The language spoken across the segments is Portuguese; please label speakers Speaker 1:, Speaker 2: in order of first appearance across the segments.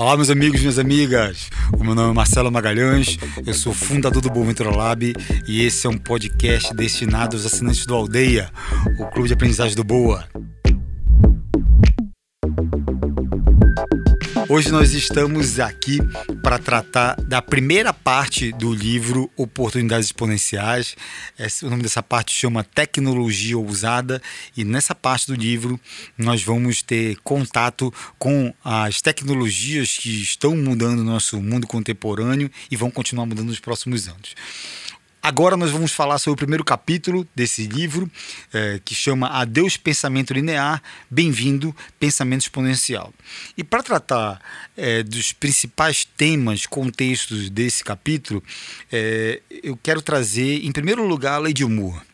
Speaker 1: Olá, meus amigos minhas amigas. O meu nome é Marcelo Magalhães, eu sou fundador do Boa Ventura Lab e esse é um podcast destinado aos assinantes do Aldeia, o clube de aprendizagem do Boa. Hoje nós estamos aqui para tratar da primeira parte do livro Oportunidades Exponenciais. o nome dessa parte chama Tecnologia Ousada e nessa parte do livro nós vamos ter contato com as tecnologias que estão mudando o nosso mundo contemporâneo e vão continuar mudando nos próximos anos. Agora nós vamos falar sobre o primeiro capítulo desse livro, é, que chama Adeus Pensamento Linear, Bem-vindo Pensamento Exponencial. E para tratar é, dos principais temas, contextos desse capítulo, é, eu quero trazer, em primeiro lugar, a Lei de Moore.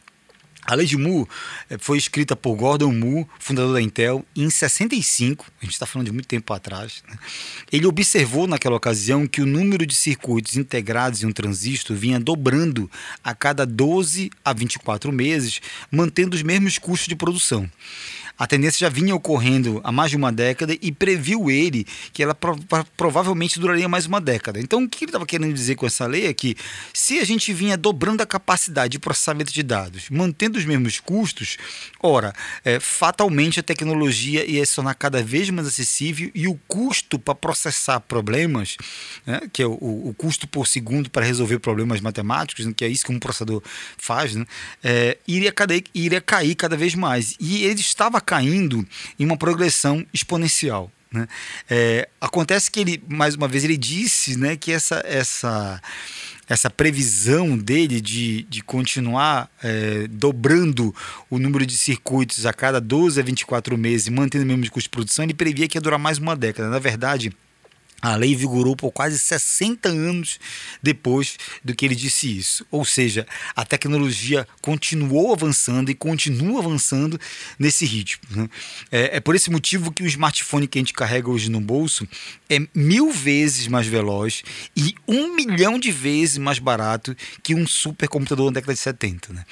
Speaker 1: A lei de Moore eh, foi escrita por Gordon Moore, fundador da Intel, em 65, a gente está falando de muito tempo atrás. Né? Ele observou naquela ocasião que o número de circuitos integrados em um transistor vinha dobrando a cada 12 a 24 meses, mantendo os mesmos custos de produção. A tendência já vinha ocorrendo há mais de uma década e previu ele que ela provavelmente duraria mais uma década. Então, o que ele estava querendo dizer com essa lei é que se a gente vinha dobrando a capacidade de processamento de dados, mantendo os mesmos custos, ora, é, fatalmente a tecnologia ia se tornar cada vez mais acessível e o custo para processar problemas, né, que é o, o, custo por segundo para resolver problemas matemáticos, né, que é isso que um processador faz, né, é, iria, iria cair cada vez mais. E ele estava caindo em uma progressão exponencial. Né? É, acontece que ele, mais uma vez, ele disse né, que essa, essa, essa previsão dele de, de continuar é, dobrando o número de circuitos a cada 12 a 24 meses, mantendo o mesmo custo de produção, ele previa que ia durar mais uma década. Na verdade, a lei vigorou por quase 60 anos depois do que ele disse isso. Ou seja, a tecnologia continuou avançando e continua avançando nesse ritmo. Né? É, é, por esse motivo que o smartphone que a gente carrega hoje no bolso é mil vezes mais veloz e um milhão de vezes mais barato que um supercomputador na década de 70. Né?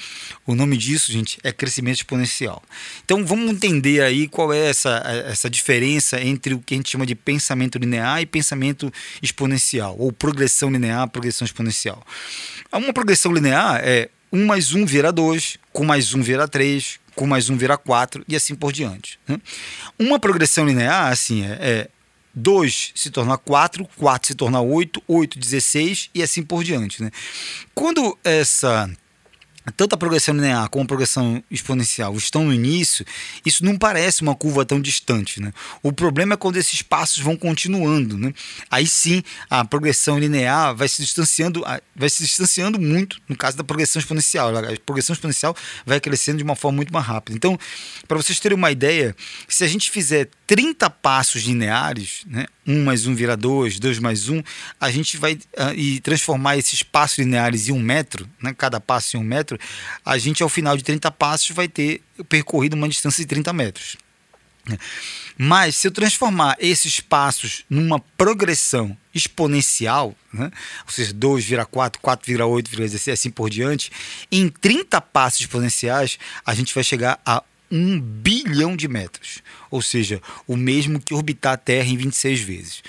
Speaker 1: O nome disso, gente, é crescimento exponencial. Então vamos entender aí qual é essa, essa diferença entre o que a gente chama de pensamento linear e pensamento exponencial, ou progressão linear, progressão exponencial. Uma progressão linear é 1 mais 1 vira 2, com mais 1 vira 3, com mais 1 vira 4 e assim por diante. Né? Uma progressão linear, assim, é, é 2 se torna 4, 4 se torna 8, 8, 16 e assim por diante. Né? Quando essa tanto a progressão linear como a progressão exponencial estão no início, isso não parece uma curva tão distante. Né? O problema é quando esses passos vão continuando. Né? Aí sim a progressão linear vai se distanciando, vai se distanciando muito no caso da progressão exponencial. A progressão exponencial vai crescendo de uma forma muito mais rápida. Então, para vocês terem uma ideia, se a gente fizer 30 passos lineares, né? 1 mais 1 vira 2, 2 mais 1, a gente vai uh, e transformar esses passos lineares em um metro, né? cada passo em um metro, a gente ao final de 30 passos vai ter percorrido uma distância de 30 metros. Mas se eu transformar esses passos numa progressão exponencial, né? ou seja, 2 vira 4, 4 vira 8, vira 16, assim por diante, em 30 passos exponenciais, a gente vai chegar a um bilhão de metros, ou seja, o mesmo que orbitar a Terra em 26 vezes.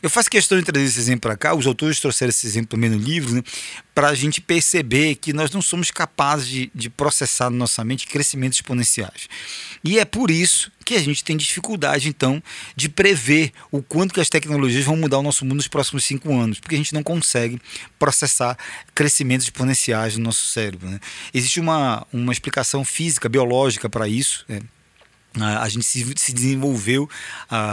Speaker 1: Eu faço questão de trazer esse exemplo para cá, os autores trouxeram esse exemplo também no livro, né, para a gente perceber que nós não somos capazes de, de processar na nossa mente crescimentos exponenciais. E é por isso que a gente tem dificuldade, então, de prever o quanto que as tecnologias vão mudar o nosso mundo nos próximos cinco anos, porque a gente não consegue processar crescimentos exponenciais no nosso cérebro. Né? Existe uma, uma explicação física, biológica para isso. Né? A gente se, se desenvolveu,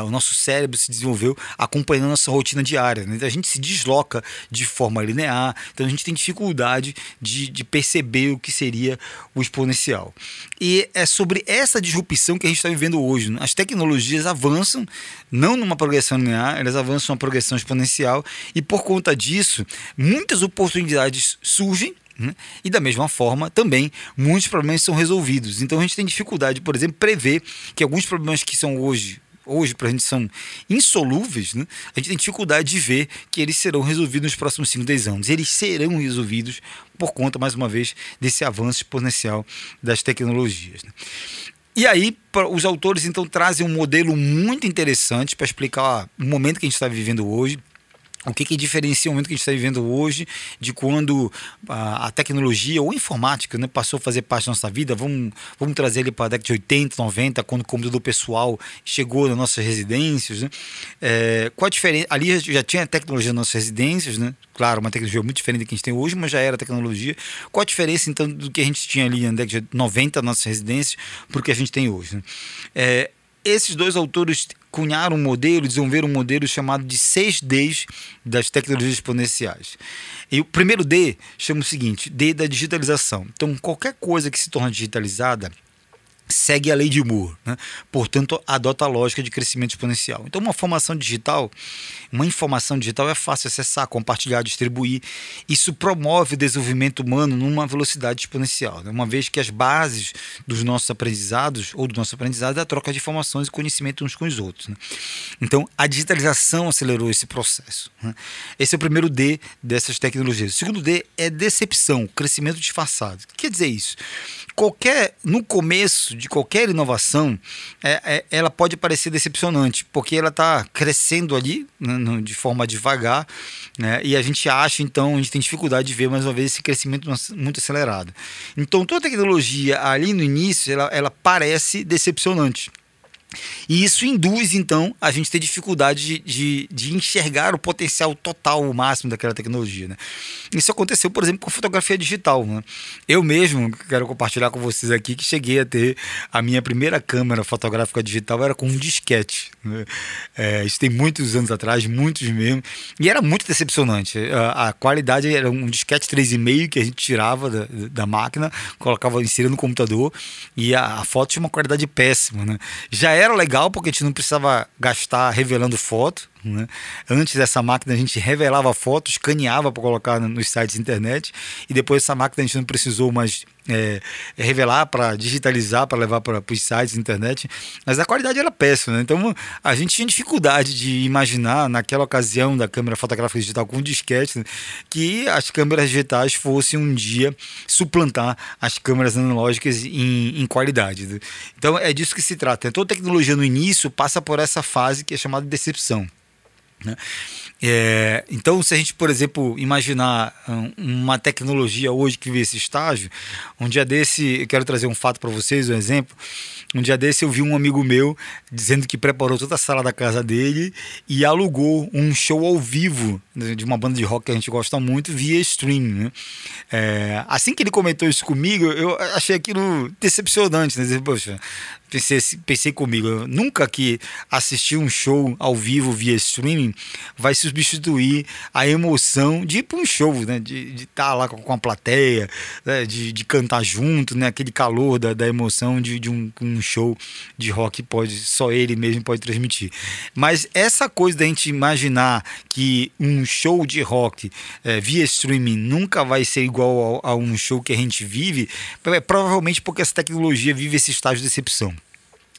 Speaker 1: o nosso cérebro se desenvolveu acompanhando a nossa rotina diária. Né? A gente se desloca de forma linear, então a gente tem dificuldade de, de perceber o que seria o exponencial. E é sobre essa disrupção que a gente está vivendo hoje. Né? As tecnologias avançam, não numa progressão linear, elas avançam numa progressão exponencial, e por conta disso, muitas oportunidades surgem? E da mesma forma, também, muitos problemas são resolvidos. Então a gente tem dificuldade, por exemplo, prever que alguns problemas que são hoje hoje para a gente são insolúveis, né? a gente tem dificuldade de ver que eles serão resolvidos nos próximos 5, 10 anos. Eles serão resolvidos por conta, mais uma vez, desse avanço exponencial das tecnologias. Né? E aí, os autores então trazem um modelo muito interessante para explicar o momento que a gente está vivendo hoje o que, que diferencia o momento que a gente está vivendo hoje de quando a, a, tecnologia ou a informática né, passou a fazer parte da nossa vida? Vamos, vamos trazer ele para a década de 80, 90, quando o computador pessoal chegou nas nossas residências. Né? É, qual a diferença? Ali já tinha tecnologia nas nossas residências, né? claro, uma tecnologia muito diferente da que a gente tem hoje, mas já era tecnologia. Qual a diferença, então, do que a gente tinha ali na década de 90 nas nossas residências para o que a gente tem hoje? Né? É, esses dois autores cunharam um modelo, desenvolveram um modelo chamado de 6 Ds das tecnologias exponenciais. E o primeiro D chama o seguinte: D da digitalização. Então, qualquer coisa que se torna digitalizada, segue a lei de Moore, né? portanto adota a lógica de crescimento exponencial. Então uma formação digital, uma informação digital é fácil acessar, compartilhar, distribuir. Isso promove o desenvolvimento humano numa velocidade exponencial, né? uma vez que as bases dos nossos aprendizados ou do nosso aprendizado é a troca de informações e conhecimento uns com os outros. Né? Então a digitalização acelerou esse processo. Né? Esse é o primeiro D dessas tecnologias. O segundo D é decepção, crescimento disfarçado. O que quer dizer isso? Qualquer no começo de qualquer inovação, é, é, ela pode parecer decepcionante, porque ela está crescendo ali né, de forma devagar, né, e a gente acha, então, a gente tem dificuldade de ver mais uma vez esse crescimento muito acelerado. Então, toda tecnologia ali no início, ela, ela parece decepcionante. E isso induz, então, a gente ter dificuldade de, de, de, enxergar o potencial total, o máximo daquela tecnologia. Né? Isso aconteceu, por exemplo, com fotografia digital. Né? Eu mesmo, quero compartilhar com vocês aqui, que cheguei a ter a minha primeira câmera fotográfica digital era com um disquete. Né? É, isso tem muitos anos atrás, muitos mesmo. E era muito decepcionante. A, a qualidade era um disquete 3,5 que a gente tirava da, da máquina, colocava, inseria no computador, e a, a foto tinha uma qualidade péssima. Né? Já era legal porque a gente não precisava gastar revelando foto. Né? Antes dessa máquina a gente revelava fotos, escaneava para colocar nos sites internet e depois essa máquina a gente não precisou mais é, revelar para digitalizar para levar para os sites internet, mas a qualidade era péssima. Né? Então a gente tinha dificuldade de imaginar naquela ocasião da câmera fotográfica digital com disquete né, que as câmeras digitais fossem um dia suplantar as câmeras analógicas em, em qualidade. Né? Então é disso que se trata. Toda tecnologia no início passa por essa fase que é chamada de decepção. Né? É, então, se a gente, por exemplo, imaginar uma tecnologia hoje que vê esse estágio, um dia desse, eu quero trazer um fato para vocês, um exemplo. Um dia desse eu vi um amigo meu dizendo que preparou toda a sala da casa dele e alugou um show ao vivo de uma banda de rock que a gente gosta muito via stream. Né? É, assim que ele comentou isso comigo, eu achei aquilo decepcionante. Né? Poxa, pensei, pensei comigo, nunca que assistir um show ao vivo via streaming vai substituir a emoção de ir para um show, né? de estar tá lá com a plateia, né? de, de cantar junto, né? aquele calor da, da emoção de, de um, um show de rock pode só ele mesmo pode transmitir. Mas essa coisa da gente imaginar que um show de rock é, via streaming nunca vai ser igual a, a um show que a gente vive, é provavelmente porque essa tecnologia vive esse estágio de decepção.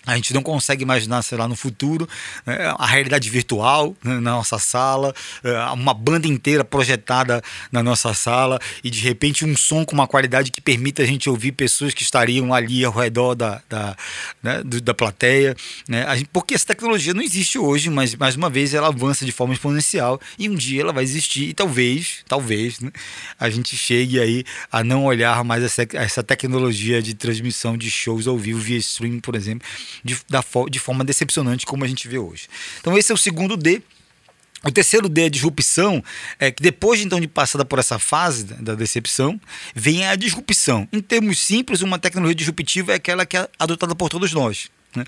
Speaker 1: A gente não consegue imaginar, sei lá, no futuro, né, a realidade virtual né, na nossa sala, é, uma banda inteira projetada na nossa sala e de repente um som com uma qualidade que permita a gente ouvir pessoas que estariam ali ao redor da, da, né, da plateia. Né? Porque essa tecnologia não existe hoje, mas mais uma vez ela avança de forma exponencial e um dia ela vai existir e talvez, talvez, a gente chegue aí a não olhar mais essa, essa tecnologia de transmissão de shows ao vivo via streaming, por exemplo de, da, de forma decepcionante como a gente vê hoje. Então esse é o segundo D. O terceiro D é a disrupção, é que depois então de passada por essa fase da decepção, vem a disrupção. Em termos simples, uma tecnologia disruptiva é aquela que é adotada por todos nós. Né?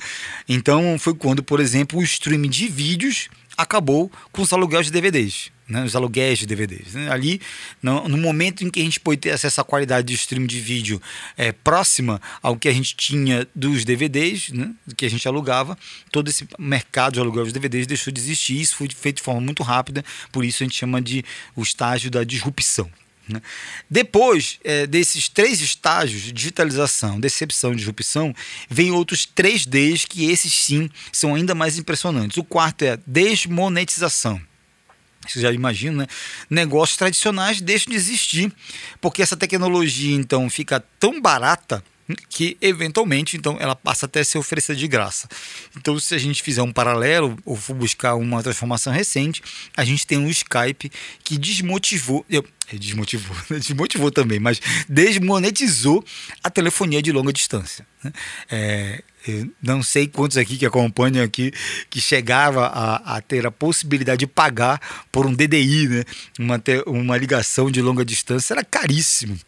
Speaker 1: Então foi quando, por exemplo, o streaming de vídeos acabou com os aluguéis de DVDs né, os aluguéis de DVDs. Né? Ali, no, no, momento em que a gente pôde ter acesso à qualidade de stream de vídeo é, próxima ao que a gente tinha dos DVDs, né, que a gente alugava, todo esse mercado de aluguel de DVDs deixou de existir. Isso foi feito de forma muito rápida, por isso a gente chama de o estágio da disrupção. Né? Depois é, desses três estágios, digitalização, decepção e disrupção, vem outros três Ds que esses sim são ainda mais impressionantes. O quarto é desmonetização você já imagina, né? Negócios tradicionais deixam de existir, porque essa tecnologia então fica tão barata que eventualmente então ela passa até a ser oferecida de graça. Então, se a gente fizer um paralelo ou for buscar uma transformação recente, a gente tem um Skype que desmotivou. Eu, é, desmotivou, desmotivou também, mas desmonetizou a telefonia de longa distância. Né? É, não sei quantos aqui que acompanham aqui que chegava a, a, ter a possibilidade de pagar por um DDI, né? uma, uma ligação de longa distância, era caríssimo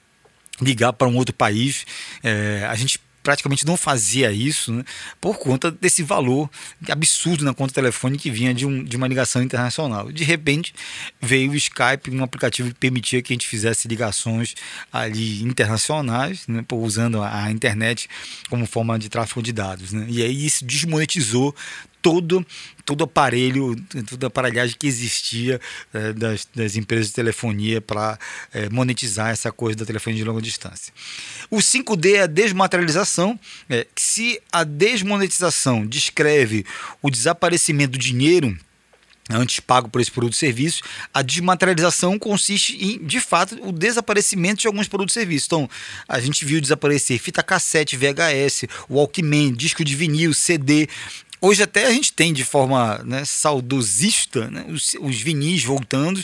Speaker 1: ligar para um outro país. É, a gente praticamente não fazia isso né, por conta desse valor absurdo na conta telefone que vinha de, um, de uma ligação internacional. De repente veio o Skype, um aplicativo que permitia que a gente fizesse ligações ali internacionais, né, usando a, a internet como forma de tráfego de dados. Né, e aí isso desmonetizou todo todo aparelho, toda aparelhagem que existia é, das, das, empresas de telefonia para é, monetizar essa coisa da telefonia de longa distância. O 5D é a desmaterialização. É, se a desmonetização descreve o desaparecimento do dinheiro antes pago por esse produto e serviço, a desmaterialização consiste em, de fato, o desaparecimento de alguns produtos e serviços. Então, a gente viu desaparecer fita cassete, VHS, Walkman, disco de vinil, CD, Hoje até a gente tem de forma né, saudosista né, os, os vinis voltando,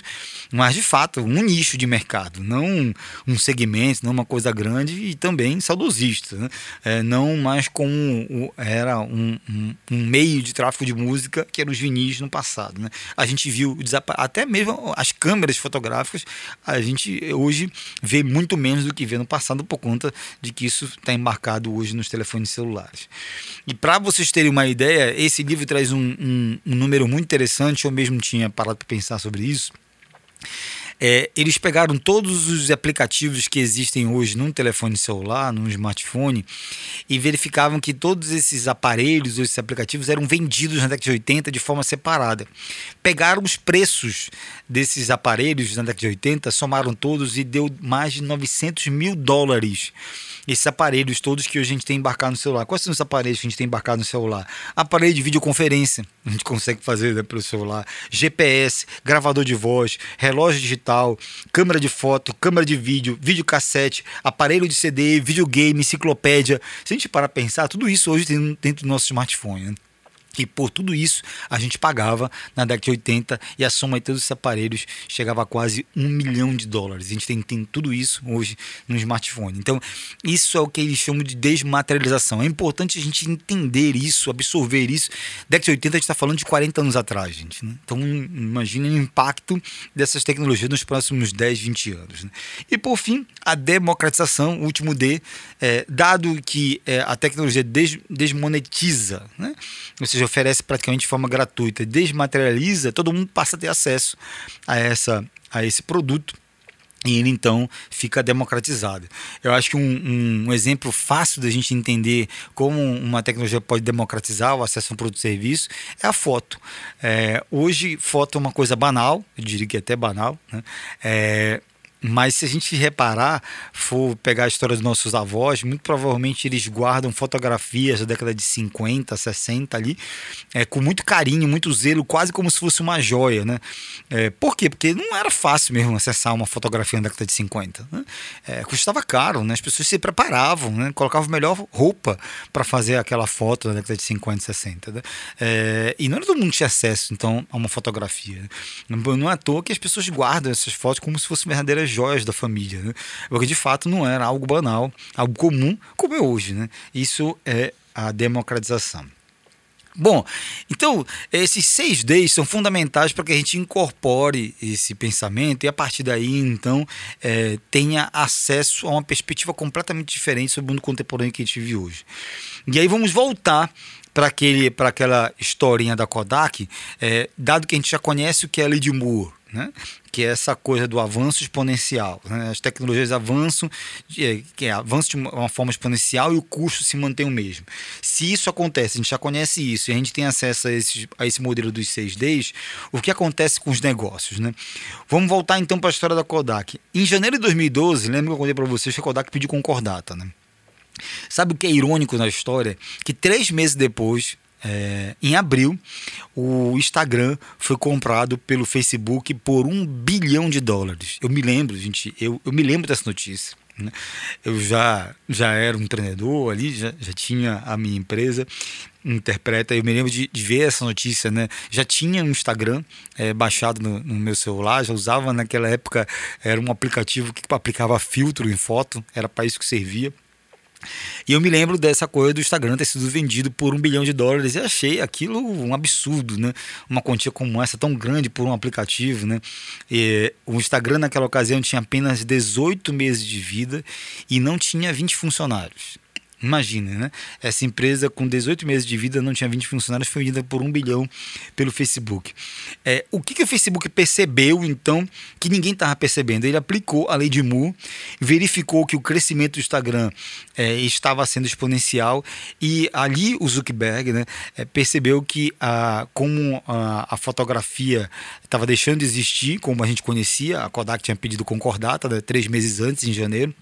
Speaker 1: mas de fato um nicho de mercado, não um segmento, não uma coisa grande e também saudosista. Né? É, não mais como era um, um, um, meio de tráfego de música que eram os vinis no passado. Né? A gente viu até mesmo as câmeras fotográficas, a gente hoje vê muito menos do que vê no passado por conta de que isso está embarcado hoje nos telefones celulares. E para vocês terem uma ideia, esse livro traz um, um, um número muito interessante, eu mesmo tinha parado para pensar sobre isso. É, eles pegaram todos os aplicativos que existem hoje num telefone celular, num smartphone, e verificavam que todos esses aparelhos, esses aplicativos, eram vendidos na década de 80 de forma separada. Pegaram os preços desses aparelhos na década de 80, somaram todos e deu mais de 900 mil dólares esses aparelhos todos que a gente tem embarcado no celular. Quais são os aparelhos que a gente tem embarcado no celular? Aparelho de videoconferência, a gente consegue fazer né, pelo celular. GPS, gravador de voz, relógio digital, câmera de foto, câmera de vídeo, videocassete, aparelho de CD, videogame, enciclopédia. Se a gente parar para pensar, tudo isso hoje tem dentro do nosso smartphone. Né? E por tudo isso a gente pagava na década de 80 e a soma de todos esses aparelhos chegava a quase um milhão de dólares. A gente tem, tem tudo isso hoje no smartphone. Então, isso é o que eles chamam de desmaterialização. É importante a gente entender isso, absorver isso. Década de 80 a gente está falando de 40 anos atrás, gente. Né? Então, imagine o impacto dessas tecnologias nos próximos 10, 20 anos. Né? E por fim, a democratização, o último D, é, dado que é, a tecnologia des, desmonetiza, né? ou seja, oferece praticamente de forma gratuita, desmaterializa, todo mundo passa a ter acesso a, essa, a esse produto e ele então fica democratizado. Eu acho que um, um, exemplo fácil da gente entender como uma tecnologia pode democratizar o acesso a um produto e serviço é a foto. É, hoje, foto é uma coisa banal, eu diria que é até banal, né? É, mas se a gente reparar, for pegar a história dos nossos avós, muito provavelmente eles guardam fotografias da década de 50, 60 ali, é, com muito carinho, muito zelo, quase como se fosse uma joia, né? É, por quê? Porque não era fácil mesmo acessar uma fotografia da década de 50. Né? É, custava caro, né? As pessoas se preparavam, né? Colocavam melhor roupa para fazer aquela foto da década de 50, 60. Né? É, e não era todo mundo que tinha acesso, então, a uma fotografia. Né? Não é à toa que as pessoas guardam essas fotos como se fossem verdadeiras joias da família, né? porque de fato não era algo banal, algo comum como é hoje. Né? Isso é a democratização. Bom, então esses seis Ds são fundamentais para que a gente incorpore esse pensamento e a partir daí então é, tenha acesso a uma perspectiva completamente diferente sobre o mundo contemporâneo que a gente vive hoje. E aí vamos voltar para aquele para aquela historinha da Kodak, é, dado que a gente já conhece o que é a de Moore, né? que é essa coisa do avanço exponencial. Né? As tecnologias avançam, é, que é de uma forma exponencial e o custo se mantém o mesmo. Se isso acontece, a gente já conhece isso e a gente tem acesso a, esse a esse modelo dos 6Ds, o que acontece com os negócios? Né? Vamos voltar então para a história da Kodak. Em janeiro de 2012, lembra que eu contei para vocês que a Kodak pediu concordata. Né? Sabe o que é irônico na história? Que três meses depois, é, em abril, o Instagram foi comprado pelo Facebook por um bilhão de dólares. Eu me lembro, gente, eu, eu me lembro dessa notícia. Né? Eu já, já era um treinador ali, já, já tinha a minha empresa interpreta. Eu me lembro de, de, ver essa notícia, né? Já tinha um Instagram é, baixado no, no, meu celular, já usava naquela época, era um aplicativo que aplicava filtro em foto, era para isso que servia. E eu me lembro dessa coisa do Instagram ter sido vendido por um bilhão de dólares e achei aquilo um absurdo, né? Uma quantia como essa, tão grande por um aplicativo, né? E o Instagram naquela ocasião tinha apenas 18 meses de vida e não tinha 20 funcionários. Imagina, né? Essa empresa com 18 meses de vida, não tinha 20 funcionários, foi vendida por um bilhão pelo Facebook. É, o que, que o Facebook percebeu, então, que ninguém estava percebendo? Ele aplicou a lei de Moore, verificou que o crescimento do Instagram é, estava sendo exponencial e ali o Zuckerberg né, é, percebeu que a, como a, a fotografia estava deixando de existir, como a gente conhecia, a Kodak tinha pedido concordata né, três meses antes, em janeiro,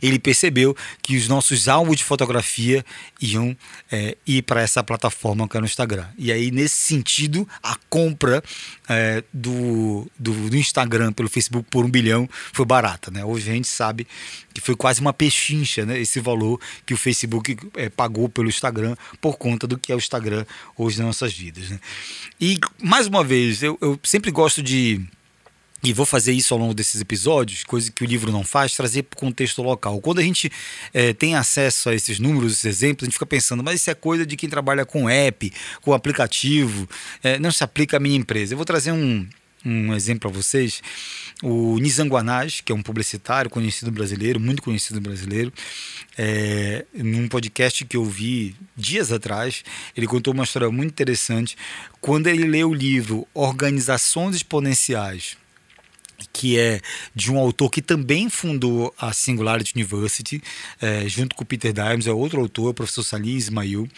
Speaker 1: ele percebeu que os nossos álbuns de fotografia iam é, ir para essa plataforma que é no Instagram. E aí, nesse sentido, a compra é, do, do, do, Instagram pelo Facebook por um bilhão foi barata. Né? Hoje a gente sabe que foi quase uma pechincha né? esse valor que o Facebook é, pagou pelo Instagram por conta do que é o Instagram hoje nas nossas vidas. Né? E, mais uma vez, eu, eu sempre gosto de e vou fazer isso ao longo desses episódios, coisa que o livro não faz, trazer para o contexto local. Quando a gente é, tem acesso a esses números, esses exemplos, a gente fica pensando, mas isso é coisa de quem trabalha com app, com aplicativo, é, não se aplica à minha empresa. Eu vou trazer um, um exemplo para vocês. O Nizanguanage, que é um publicitário conhecido brasileiro, muito conhecido brasileiro, é, num podcast que eu vi dias atrás, ele contou uma história muito interessante. Quando ele leu o livro Organizações Exponenciais que é de um autor que também fundou a Singularity University, é, junto com o Peter Diamond, é outro autor, o professor Salim Ismail,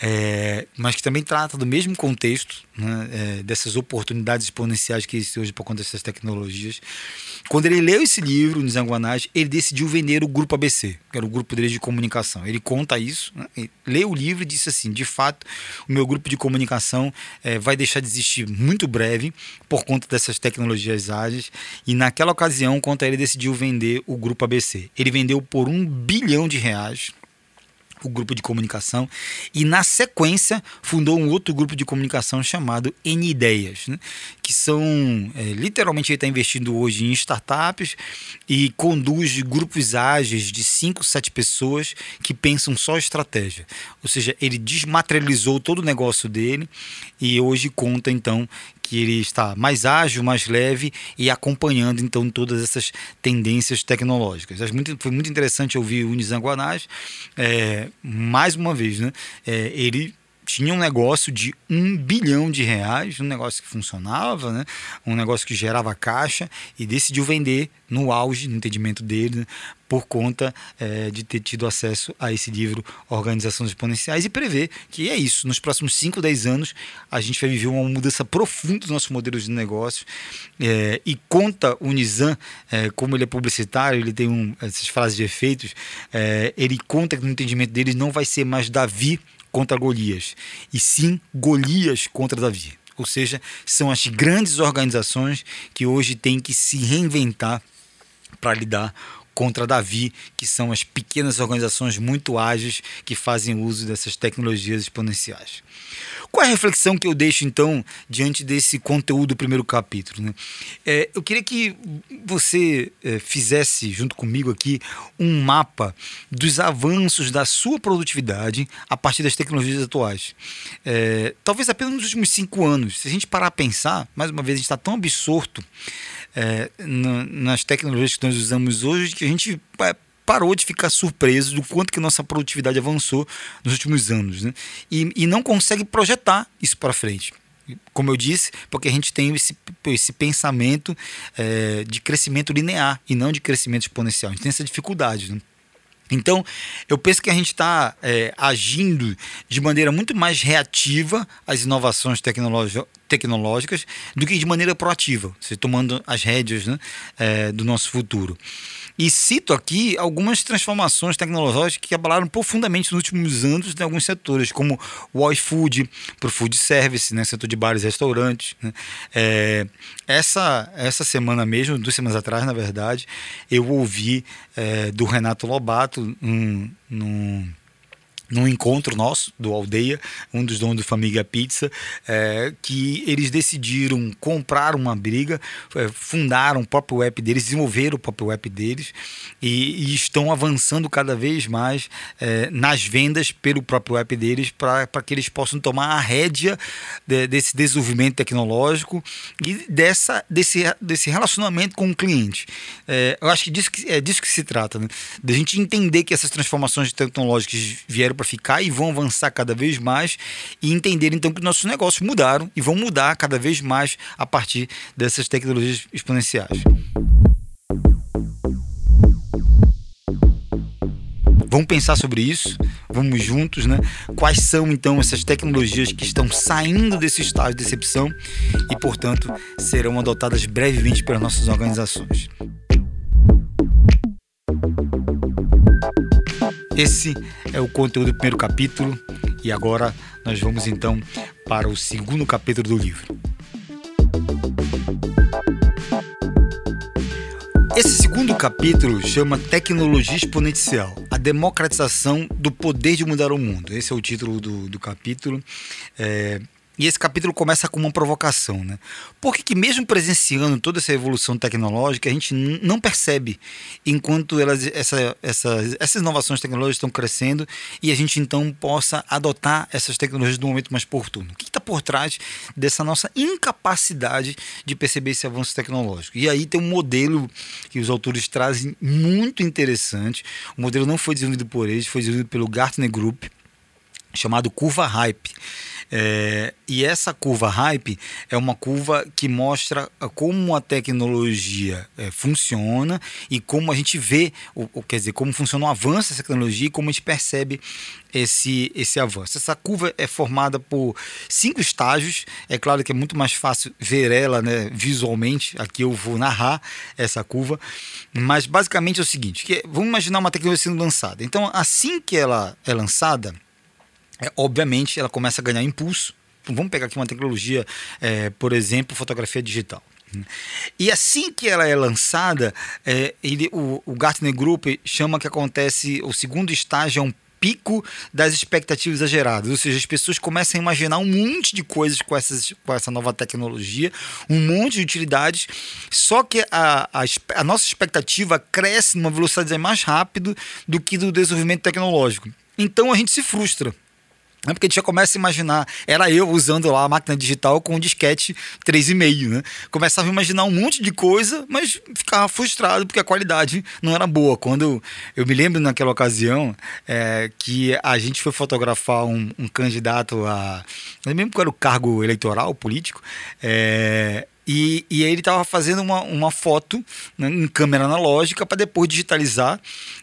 Speaker 1: é, mas que também trata do mesmo contexto, né, é, dessas oportunidades exponenciais que existem hoje por conta dessas tecnologias. Quando ele leu esse livro, Nizanguanage, ele decidiu vender o Grupo ABC, que era o grupo dele de comunicação. Ele conta isso, né, leu o livro e disse assim: de fato, o meu grupo de comunicação é, vai deixar de existir muito breve por conta dessas tecnologias ágeis e naquela ocasião, conta ele decidiu vender o grupo ABC. Ele vendeu por um bilhão de reais o grupo de comunicação e na sequência fundou um outro grupo de comunicação chamado N Ideias, né? Que são é, literalmente ele está investindo hoje em startups e conduz grupos ágeis de 5, 7 pessoas que pensam só estratégia. Ou seja, ele desmaterializou todo o negócio dele e hoje conta então que ele está mais ágil, mais leve e acompanhando então todas essas tendências tecnológicas. Muito, foi muito interessante ouvir o Nizanguanás, é, mais uma vez, né? É, ele tinha um negócio de um bilhão de reais, um negócio que funcionava, né? um negócio que gerava caixa e decidiu vender no auge, no entendimento dele, né? por conta é, de ter tido acesso a esse livro Organizações Exponenciais e prever que é isso, nos próximos 5, 10 anos a gente vai viver uma mudança profunda dos nossos modelos de negócio é, e conta o Nizam, é, como ele é publicitário, ele tem um, essas frases de efeitos, ele conta que no entendimento dele não vai ser mais Davi contra Golias, e sim Golias contra Davi. Ou seja, são as grandes organizações que hoje têm que se reinventar para lidar contra Davi, que são as pequenas organizações muito ágeis que fazem uso dessas tecnologias exponenciais. Qual é a reflexão que eu deixo, então, diante desse conteúdo do primeiro capítulo? Né? É, eu queria que você é, fizesse, junto comigo aqui, um mapa dos avanços da sua produtividade a partir das tecnologias atuais. É, talvez apenas nos últimos cinco anos. Se a gente parar a pensar, mais uma vez, a gente está tão absorto é, nas tecnologias que nós usamos hoje que a gente parou de ficar surpreso do quanto que nossa produtividade avançou nos últimos anos né? e, e não consegue projetar isso para frente. Como eu disse, porque a gente tem esse, esse pensamento é, de crescimento linear e não de crescimento exponencial. A gente tem essa dificuldade. Né? Então, eu penso que a gente está é, agindo de maneira muito mais reativa às inovações tecnológicas do que de maneira proativa, seja, tomando as rédeas né, é, do nosso futuro. E cito aqui algumas transformações tecnológicas que abalaram profundamente nos últimos anos em alguns setores, como o iFood para o food service, né, setor de bares e restaurantes. Né. É, essa, essa semana mesmo, duas semanas atrás, na verdade, eu ouvi é, do Renato Lobato num, num num encontro nosso do Aldeia, um dos donos do Família Pizza, é, que eles decidiram comprar uma briga, é, fundaram o próprio app deles, desenvolveram o próprio app deles e, e estão avançando cada vez mais é, nas vendas pelo próprio app deles para que eles possam tomar a rédea de, desse desenvolvimento tecnológico e dessa, desse, desse relacionamento com o cliente. É, eu acho que, disso que é disso que se trata, né? da gente entender que essas transformações tecnológicas vieram para para ficar e vão avançar cada vez mais e entender então que nossos negócios mudaram e vão mudar cada vez mais a partir dessas tecnologias exponenciais. Vamos pensar sobre isso, vamos juntos, né? Quais são então essas tecnologias que estão saindo desse estágio de decepção e, portanto, serão adotadas brevemente pelas nossas organizações. Esse é o conteúdo do primeiro capítulo e agora nós vamos então para o segundo capítulo do livro. Esse segundo capítulo chama Tecnologia Exponencial a democratização do poder de mudar o mundo. Esse é o título do, do capítulo. É, e esse capítulo começa com uma provocação, né? Por que, que mesmo presenciando toda essa evolução tecnológica, a gente não percebe enquanto elas, essa, essa, essas inovações tecnológicas estão crescendo e a gente então possa adotar essas tecnologias no momento mais oportuno? O que está por trás dessa nossa incapacidade de perceber esse avanço tecnológico? E aí tem um modelo que os autores trazem muito interessante. O modelo não foi desenvolvido por eles, foi desenvolvido pelo Gartner Group, chamado Curva Hype. É, e essa curva hype é uma curva que mostra como a tecnologia é, funciona e como a gente vê, ou, ou, quer dizer, como funciona o avanço dessa tecnologia e como a gente percebe esse, esse avanço. Essa curva é formada por cinco estágios. É claro que é muito mais fácil ver ela né, visualmente. Aqui eu vou narrar essa curva. Mas basicamente é o seguinte: que, vamos imaginar uma tecnologia sendo lançada. Então, assim que ela é lançada, é, obviamente ela começa a ganhar impulso. Vamos pegar aqui uma tecnologia, é, por exemplo, fotografia digital. E assim que ela é lançada, é, ele, o, o Gartner Group chama que acontece, o segundo estágio é um pico das expectativas exageradas, ou seja, as pessoas começam a imaginar um monte de coisas com, essas, com essa nova tecnologia, um monte de utilidades, só que a, a, a nossa expectativa cresce numa velocidade mais rápido do que do desenvolvimento tecnológico. Então a gente se frustra. É porque a gente já começa a imaginar, era eu usando lá a máquina digital com um disquete 3,5, né? Começava a imaginar um monte de coisa, mas ficava frustrado porque a qualidade não era boa. Quando eu me lembro naquela ocasião é, que a gente foi fotografar um, um candidato a. Não lembro qual era o cargo eleitoral, político, é, e, e aí ele estava fazendo uma, uma foto né, em câmera analógica para depois digitalizar.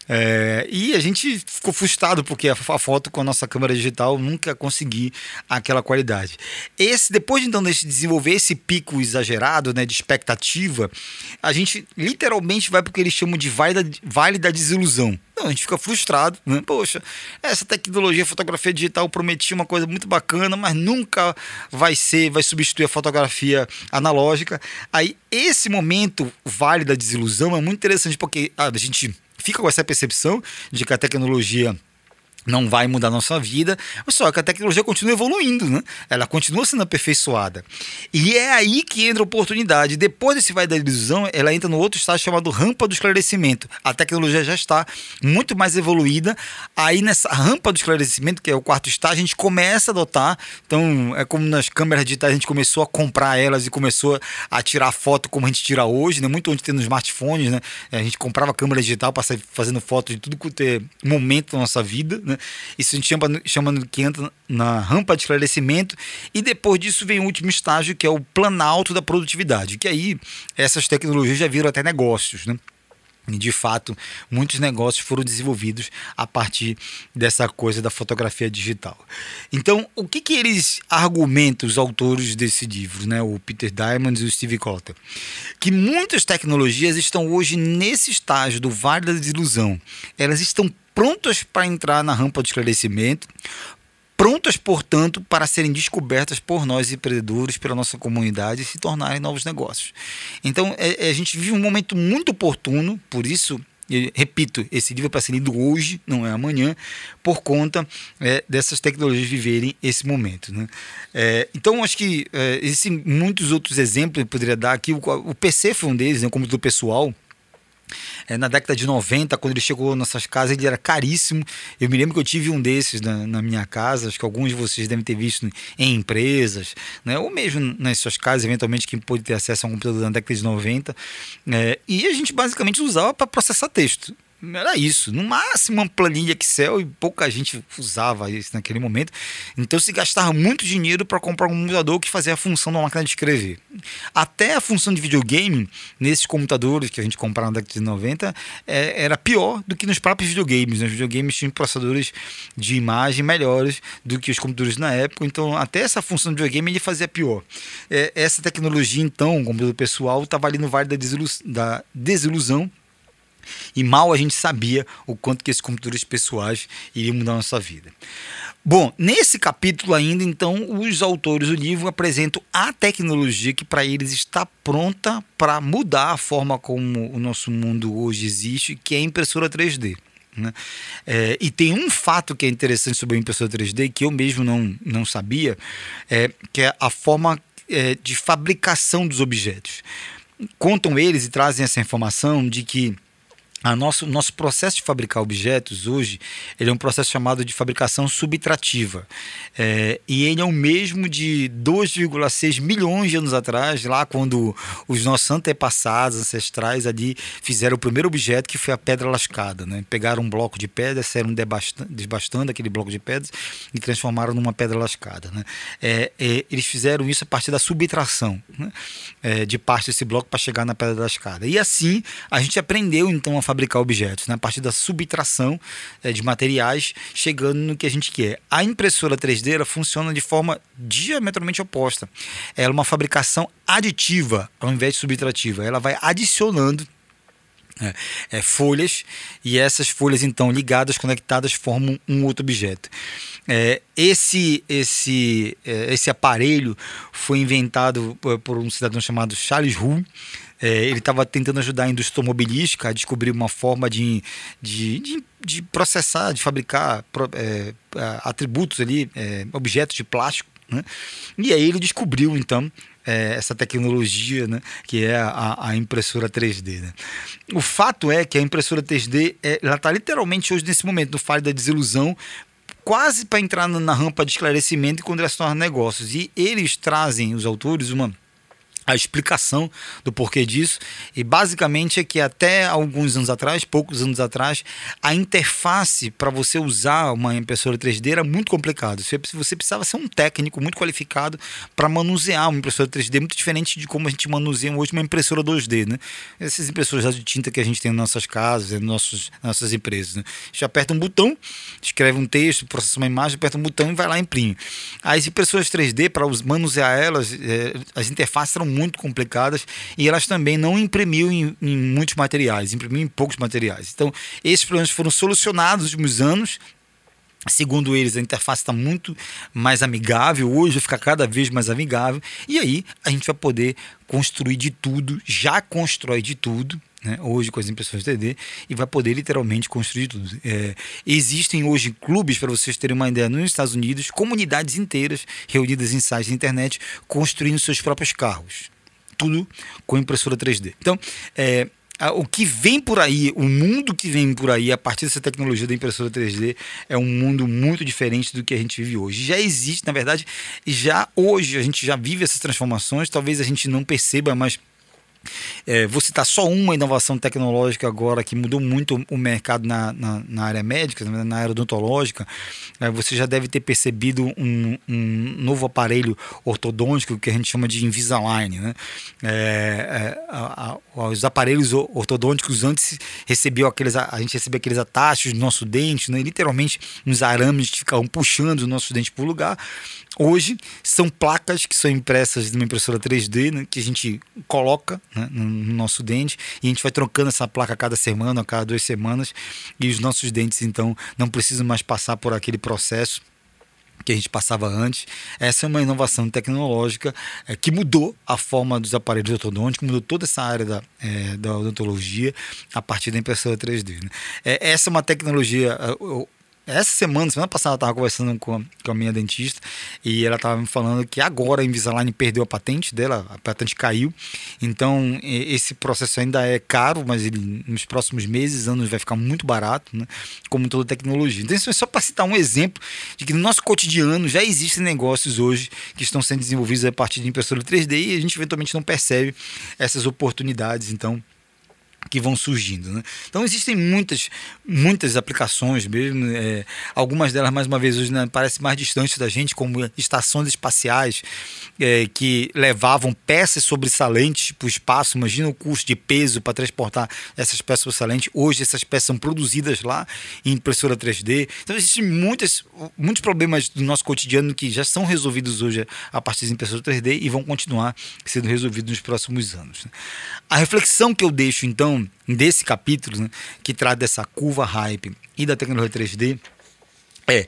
Speaker 1: É, e a gente ficou frustrado porque a, a, foto com a nossa câmera digital nunca consegui aquela qualidade. Esse depois então de desenvolver esse pico exagerado né, de expectativa, a gente literalmente vai para o que eles chamam de vale da, vale da desilusão. Não, a gente fica frustrado, né? Poxa, essa tecnologia, fotografia digital prometia uma coisa muito bacana, mas nunca vai ser, vai substituir a fotografia analógica. Aí, esse momento vale da desilusão é muito interessante, porque a gente fica com essa percepção de que a tecnologia não vai mudar a nossa vida, só que a tecnologia continua evoluindo, né? ela continua sendo aperfeiçoada. E é aí que entra a oportunidade. Depois desse vai da ilusão, ela entra no outro estágio chamado rampa do esclarecimento. A tecnologia já está muito mais evoluída. Aí nessa rampa do esclarecimento, que é o quarto estágio, a gente começa a adotar. Então, é como nas câmeras digitais, a gente começou a comprar elas e começou a tirar foto como a gente tira hoje, né? muito onde tem nos smartphones. Né? A gente comprava câmera digital para sair fazendo foto de tudo que é momento da nossa vida. Né? Né? Isso a gente chama, chama que entra na rampa de esclarecimento e depois disso vem o último estágio que é o planalto da produtividade, que aí essas tecnologias já viram até negócios, né? De fato, muitos negócios foram desenvolvidos a partir dessa coisa da fotografia digital. Então, o que, que eles argumentam, os autores desse livro, né? o Peter Diamond e o Steve Cotter? Que muitas tecnologias estão hoje nesse estágio do vale da desilusão. Elas estão prontas para entrar na rampa de esclarecimento, prontas, portanto, para serem descobertas por nós empreendedores, pela nossa comunidade e se tornarem novos negócios. Então, é, é, a gente vive um momento muito oportuno, por isso repito, esse livro é para ser lido hoje, não é amanhã, por conta é, dessas tecnologias viverem esse momento. Né? É, então, acho que é, existem muitos outros exemplos eu poderia dar aqui. O, o PC foi um deles, né, como do pessoal. É, na década de 90, quando ele chegou nas nossas casas, ele era caríssimo. Eu me lembro que eu tive um desses na, na minha casa, acho que alguns de vocês devem ter visto em empresas, né? ou mesmo nas suas casas, eventualmente, quem pôde ter acesso a um computador na década de 90. É, e a gente basicamente usava para processar texto. Era isso, no máximo uma planilha Excel e pouca gente usava isso naquele momento. Então se gastava muito dinheiro para comprar um computador que fazia a função da máquina de escrever. Até a função de videogame, nesses computadores que a gente comprava na década de 90, é, era pior do que nos próprios videogames. Né? Os videogames tinham processadores de imagem melhores do que os computadores na época, então até essa função de videogame ele fazia pior. É, essa tecnologia, então, o computador pessoal, estava ali no vale da, da desilusão e mal a gente sabia o quanto que esses computadores pessoais iriam mudar a nossa vida. Bom, nesse capítulo ainda, então, os autores do livro apresentam a tecnologia que para eles está pronta para mudar a forma como o nosso mundo hoje existe, que é a impressora 3D. Né? É, e tem um fato que é interessante sobre a impressora 3D que eu mesmo não, não sabia, é, que é a forma é, de fabricação dos objetos. Contam eles e trazem essa informação de que a nosso, nosso processo de fabricar objetos hoje ele é um processo chamado de fabricação subtrativa. É, e ele é o mesmo de 2,6 milhões de anos atrás, lá quando os nossos antepassados, ancestrais ali, fizeram o primeiro objeto que foi a pedra lascada. Né? Pegaram um bloco de pedra, saíram desbastando aquele bloco de pedras e transformaram numa pedra lascada. Né? É, é, eles fizeram isso a partir da subtração né? É, de parte desse bloco para chegar na pedra lascada. E assim a gente aprendeu então a fabricar objetos, né? a partir da subtração é, de materiais, chegando no que a gente quer. A impressora 3D ela funciona de forma diametralmente oposta. Ela é uma fabricação aditiva ao invés de subtrativa. Ela vai adicionando é, é, folhas e essas folhas então ligadas, conectadas formam um outro objeto. É, esse esse é, esse aparelho foi inventado por um cidadão chamado Charles Hu é, ele estava tentando ajudar a indústria automobilística a descobrir uma forma de, de, de, de processar, de fabricar é, atributos ali, é, objetos de plástico. Né? E aí ele descobriu, então, é, essa tecnologia, né, que é a, a impressora 3D. Né? O fato é que a impressora 3D é, ela está literalmente hoje nesse momento no fase da desilusão, quase para entrar na rampa de esclarecimento quando ela se torna negócios. E eles trazem, os autores, uma a explicação do porquê disso e basicamente é que até alguns anos atrás, poucos anos atrás, a interface para você usar uma impressora 3D era muito complicado. Você, precisava ser um técnico muito qualificado para manusear uma impressora 3D muito diferente de como a gente manuseia hoje uma impressora 2D, né? Essas impressoras de tinta que a gente tem nas nossas casas, nas nossas, empresas, né? A gente aperta um botão, escreve um texto, processa uma imagem, aperta um botão e vai lá e imprime. As impressoras 3D para manusear elas, é, as interfaces eram muito complicadas e elas também não imprimiam em, em muitos materiais, imprimiam em poucos materiais. Então, esses problemas foram solucionados nos últimos anos, Segundo eles, a interface está muito mais amigável, hoje fica cada vez mais amigável, e aí a gente vai poder construir de tudo, já constrói de tudo, né, hoje com as impressões 3D, e vai poder literalmente construir tudo. É, existem hoje clubes, para vocês terem uma ideia, nos Estados Unidos, comunidades inteiras reunidas em sites de internet construindo seus próprios carros tudo com impressora 3D. Então, é, o que vem por aí, o mundo que vem por aí a partir dessa tecnologia da impressora 3D é um mundo muito diferente do que a gente vive hoje. Já existe, na verdade, já hoje a gente já vive essas transformações, talvez a gente não perceba, mas É, vou citar só uma inovação tecnológica agora que mudou muito o mercado na, na, na área médica, na área odontológica. É, você já deve ter percebido um, um, novo aparelho ortodôntico que a gente chama de Invisalign. Né? É, é a, a, os aparelhos ortodônticos antes recebiam aqueles, a gente recebia aqueles atachos do nosso dente, né? literalmente uns arames que ficavam puxando o nosso dente para o lugar. Hoje são placas que são impressas numa impressora 3D, né, que a gente coloca né, no nosso dente e a gente vai trocando essa placa a cada semana, a cada duas semanas, e os nossos dentes então não precisam mais passar por aquele processo que a gente passava antes. Essa é uma inovação tecnológica é, que mudou a forma dos aparelhos ortodônticos, mudou toda essa área da, é, da odontologia a partir da impressora 3D. Né? É, essa é uma tecnologia. Essa semana, semana passada, eu estava conversando com a, com a, minha dentista e ela estava me falando que agora a Invisalign perdeu a patente dela, a patente caiu. Então, esse processo ainda é caro, mas ele, nos próximos meses, anos, vai ficar muito barato, né? como toda tecnologia. Então, isso é só para citar um exemplo de que no nosso cotidiano já existem negócios hoje que estão sendo desenvolvidos a partir de impressora 3D e a gente eventualmente não percebe essas oportunidades. Então, que vão surgindo. Né? Então existem muitas, muitas aplicações mesmo, é, algumas delas mais uma vez hoje né, parecem mais distantes da gente, como estações espaciais é, que levavam peças sobressalentes para o espaço. Imagina o custo de peso para transportar essas peças sobressalentes. Hoje essas peças são produzidas lá em impressora 3D. Então existem muitas, muitos problemas do nosso cotidiano que já são resolvidos hoje a partir de impressora 3D e vão continuar sendo resolvidos nos próximos anos. Né? A reflexão que eu deixo então então, desse capítulo, né, que trata dessa curva hype e da tecnologia 3D, é,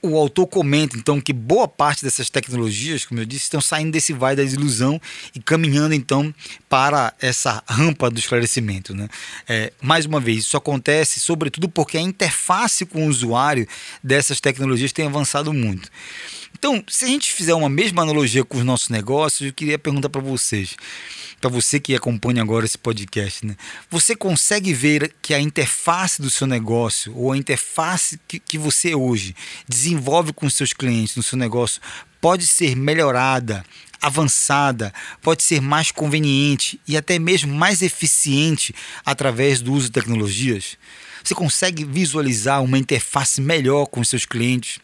Speaker 1: o, autor comenta então que boa parte dessas tecnologias, como eu disse, estão saindo desse vai da ilusão e caminhando então para essa rampa do esclarecimento. Né? É, mais uma vez, isso acontece sobretudo porque a interface com o usuário dessas tecnologias tem avançado muito. Então, se a gente fizer uma mesma analogia com os nossos negócios, eu queria perguntar para vocês para você que acompanha agora esse podcast, né? Você consegue ver que a interface do seu negócio ou a interface que, que você hoje desenvolve com os seus clientes no seu negócio pode ser melhorada, avançada, pode ser mais conveniente e até mesmo mais eficiente através do uso de tecnologias? Você consegue visualizar uma interface melhor com os seus clientes?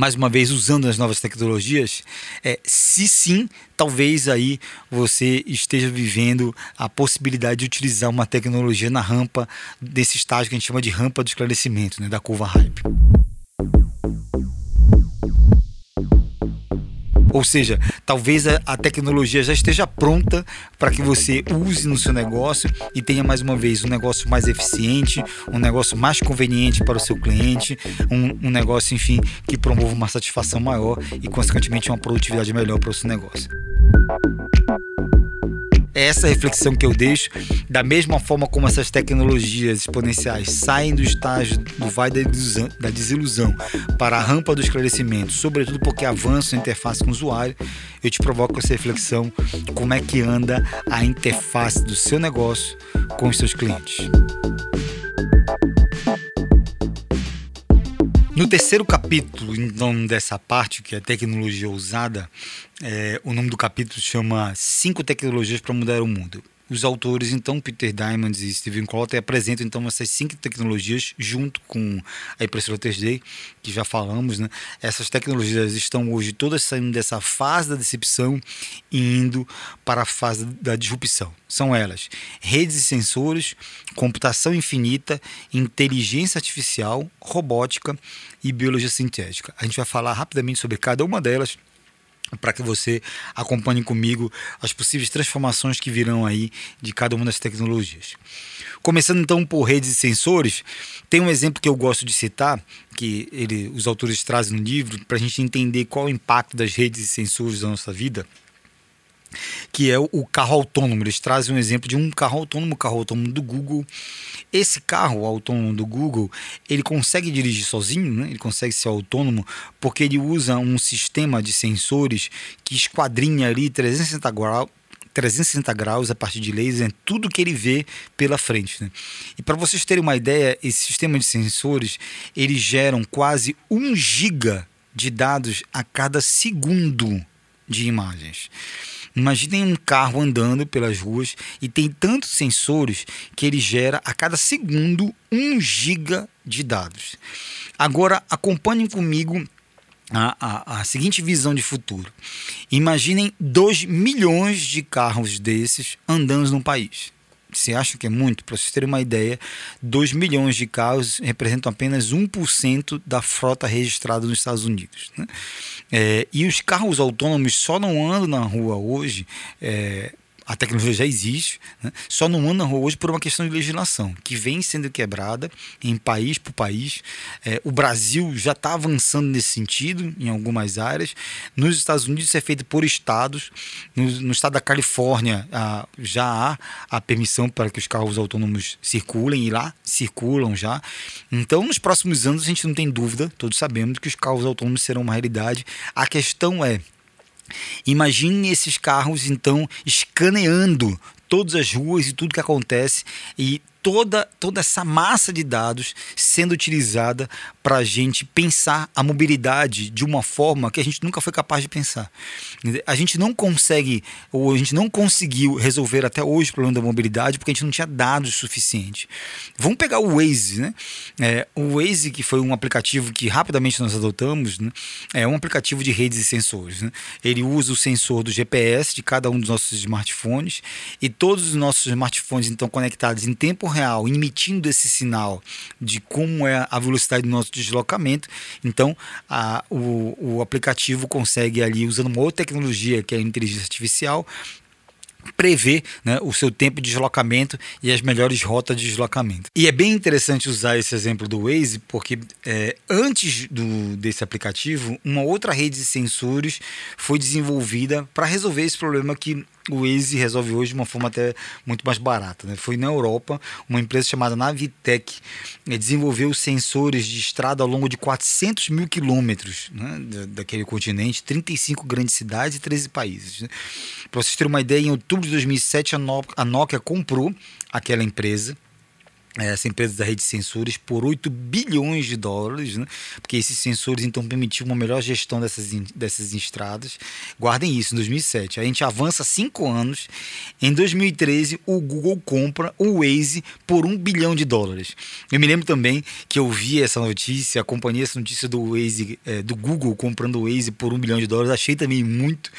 Speaker 1: Mais uma vez usando as novas tecnologias? É, se sim, talvez aí você esteja vivendo a possibilidade de utilizar uma tecnologia na rampa desse estágio que a gente chama de rampa do esclarecimento, né, da curva hype. Ou seja, talvez a, a tecnologia já esteja pronta para que você use no seu negócio e tenha mais uma vez um negócio mais eficiente, um negócio mais conveniente para o seu cliente, um, um negócio, enfim, que promova uma satisfação maior e, consequentemente, uma produtividade melhor para o seu negócio. Essa reflexão que eu deixo, da mesma forma como essas tecnologias exponenciais saem do estágio do vai da desilusão para a rampa do esclarecimento, sobretudo porque avançam a interface com o usuário, eu te provoco essa reflexão: como é que anda a interface do seu negócio com os seus clientes. No terceiro capítulo, então, dessa parte, que é tecnologia usada, é, o nome do capítulo chama Cinco Tecnologias para Mudar o Mundo. Os autores, então, Peter Diamond e Steven Kotler, apresentam então essas cinco tecnologias junto com a impressora 3D, que já falamos, né? Essas tecnologias estão hoje todas saindo dessa fase da decepção e indo para a fase da disrupção. São elas: redes e sensores, computação infinita, inteligência artificial, robótica e biologia sintética. A gente vai falar rapidamente sobre cada uma delas para que você acompanhe comigo as possíveis transformações que virão aí de cada uma das tecnologias. Começando então por redes e sensores, tem um exemplo que eu gosto de citar, que ele, os autores trazem no livro, para a gente entender qual é o impacto das redes e sensores na nossa vida que é o carro autônomo. Eles trazem um exemplo de um carro autônomo, o carro autônomo do Google. Esse carro autônomo do Google, ele consegue dirigir sozinho, né? ele consegue ser autônomo, porque ele usa um sistema de sensores que esquadrinha ali 360 graus, 360 graus a partir de laser, tudo que ele vê pela frente. Né? E para vocês terem uma ideia, esse sistema de sensores, eles geram quase 1 giga de dados a cada segundo de imagens. Imaginem um carro andando pelas ruas e tem tantos sensores que ele gera a cada segundo um giga de dados. Agora acompanhem comigo a, a, a, seguinte visão de futuro. Imaginem 2 milhões de carros desses andando no país. Você acha que é muito? Para vocês terem uma ideia, 2 milhões de carros representam apenas 1% da frota registrada nos Estados Unidos. Né? É, e os carros autônomos só não andam na rua hoje é, a tecnologia já existe, né? só não anda hoje por uma questão de legislação, que vem sendo quebrada em país por país. É, o Brasil já está avançando nesse sentido em algumas áreas. Nos Estados Unidos isso é feito por estados. No, no estado da Califórnia ah, já há a permissão para que os carros autônomos circulem e lá circulam já. Então, nos próximos anos, a gente não tem dúvida, todos sabemos que os carros autônomos serão uma realidade. A questão é Imagine esses carros então escaneando todas as ruas e tudo que acontece e toda, toda essa massa de dados sendo utilizada para a gente pensar a mobilidade de uma forma que a gente nunca foi capaz de pensar. A gente não consegue, ou a gente não conseguiu resolver até hoje o problema da mobilidade porque a gente não tinha dados suficientes. Vamos pegar o Waze, né? É, o Waze, que foi um aplicativo que rapidamente nós adotamos, né? é um aplicativo de redes e sensores. Né? Ele usa o sensor do GPS de cada um dos nossos smartphones e todos os nossos smartphones estão conectados em tempo real, emitindo esse sinal de como é a velocidade do nosso deslocamento. Então, a, o, o aplicativo consegue ali, usando uma outra tecnologia, que é a inteligência artificial, prever né, o seu tempo de deslocamento e as melhores rotas de deslocamento. E é bem interessante usar esse exemplo do Waze, porque é, antes do, desse aplicativo, uma outra rede de sensores foi desenvolvida para resolver esse problema que o Waze resolve hoje de uma forma até muito mais barata. Né? Foi na Europa, uma empresa chamada Navitec né, desenvolveu sensores de estrada ao longo de 400 mil quilômetros né, daquele continente, 35 grandes cidades e 13 países. Né? Para vocês terem uma ideia, em outubro de 2007 a Nokia comprou aquela empresa essa empresa da rede de sensores por 8 bilhões de dólares, né? porque esses sensores então permitiam uma melhor gestão dessas, dessas estradas. Guardem isso, em 2007. A gente avança cinco anos. Em 2013, o Google compra o Waze por 1 bilhão de dólares. Eu me lembro também que eu vi essa notícia, acompanhei essa notícia do Waze, é, do Google comprando o Waze por 1 bilhão de dólares. Achei também muito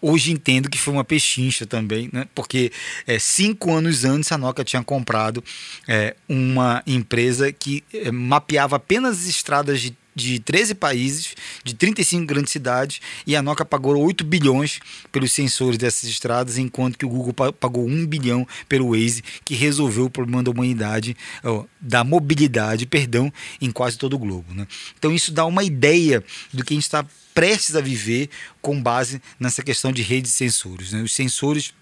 Speaker 1: Hoje entendo que foi uma pechincha também, né? porque é, cinco anos antes a Nokia tinha comprado é, uma empresa que é, mapeava apenas as estradas de de 13 países, de 35 grandes cidades, e a Nokia pagou 8 bilhões pelos sensores dessas estradas, enquanto que o Google pagou 1 bilhão pelo Waze, que resolveu o problema da humanidade, da mobilidade, perdão, em quase todo o globo. Né? Então isso dá uma ideia do que a gente está prestes a viver com base nessa questão de redes de sensores. Né? Os sensores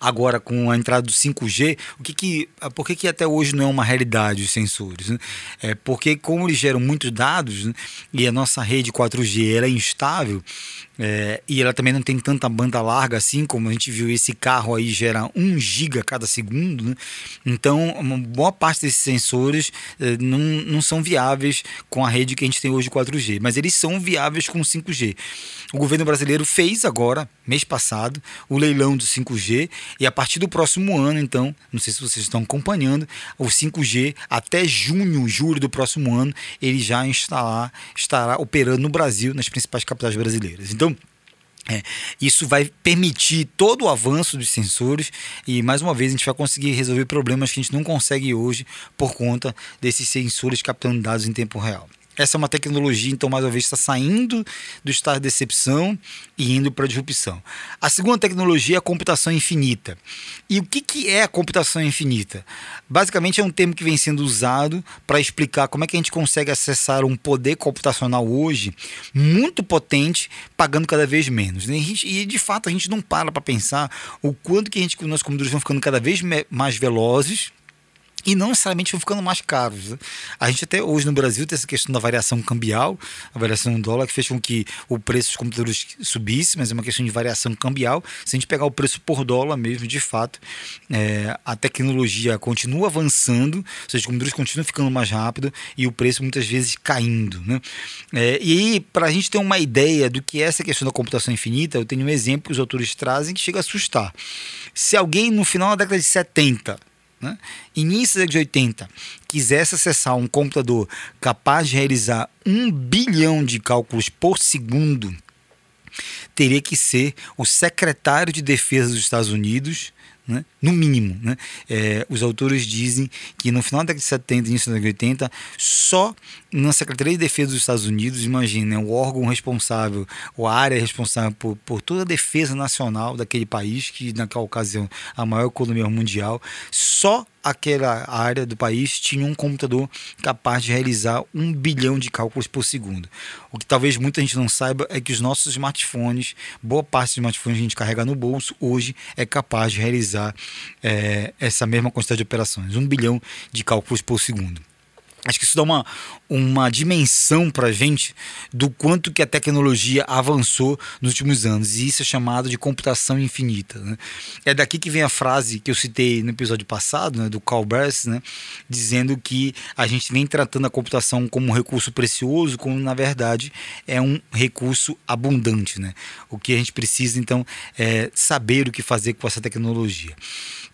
Speaker 1: agora com a entrada do 5G, o que que, por que, que até hoje não é uma realidade os sensores? Né? É porque como eles geram muitos dados né, e a nossa rede 4G é instável é, e ela também não tem tanta banda larga assim, como a gente viu esse carro aí gera 1 giga cada segundo, né? então uma boa parte desses sensores é, não, não são viáveis com a rede que a gente tem hoje 4G, mas eles são viáveis com 5G. O governo brasileiro fez agora, mês passado, o leilão do 5G e a partir do próximo ano, então, não sei se vocês estão acompanhando, o 5G até junho, julho do próximo ano, ele já instalar, estará operando no Brasil, nas principais capitais brasileiras. Então, é, isso vai permitir todo o avanço dos sensores e, mais uma vez, a gente vai conseguir resolver problemas que a gente não consegue hoje por conta desses sensores captando dados em tempo real. Essa é uma tecnologia, então, mais uma vez, está saindo do estado de decepção e indo para a disrupção. A segunda tecnologia é a computação infinita. E o que, que é a computação infinita? Basicamente, é um termo que vem sendo usado para explicar como é que a gente consegue acessar um poder computacional hoje muito potente, pagando cada vez menos. Né? E, de fato, a gente não para para pensar o quanto que a gente, nós computadores vão ficando cada vez mais velozes e não necessariamente vão ficando mais caros. Né? A gente até hoje no Brasil tem essa questão da variação cambial, a variação do dólar, que fez com que o preço dos computadores subisse, mas é uma questão de variação cambial. Se a gente pegar o preço por dólar mesmo, de fato, é, a tecnologia continua avançando, ou seja, os computadores continuam ficando mais rápido e o preço muitas vezes caindo. Né? É, e para a gente ter uma ideia do que é essa questão da computação infinita, eu tenho um exemplo que os autores trazem que chega a assustar. Se alguém no final da década de 70 né, início da década de 80, quisesse acessar um computador capaz de realizar um bilhão de cálculos por segundo, teria que ser o secretário de defesa dos Estados Unidos né? no mínimo. Né? É, os autores dizem que no final da década de 70 e início da década de 80, só na Secretaria de Defesa dos Estados Unidos, imagine, né, o órgão responsável, a área responsável por, por toda a defesa nacional daquele país, que naquela ocasião a maior economia mundial, só aquela área do país tinha um computador capaz de realizar um bilhão de cálculos por segundo. O que talvez muita gente não saiba é que os nossos smartphones, boa parte dos smartphones que a gente carrega no bolso, hoje é capaz de realizar é, essa mesma quantidade de operações, um bilhão de cálculos por segundo. Acho que isso dá uma, uma dimensão para a gente do quanto que a tecnologia avançou nos últimos anos. E isso é chamado de computação infinita. Né? É daqui que vem a frase que eu citei no episódio passado, né, do Carl né, dizendo que a gente vem tratando a computação como um recurso precioso, quando na verdade é um recurso abundante. Né? O que a gente precisa, então, é saber o que fazer com essa tecnologia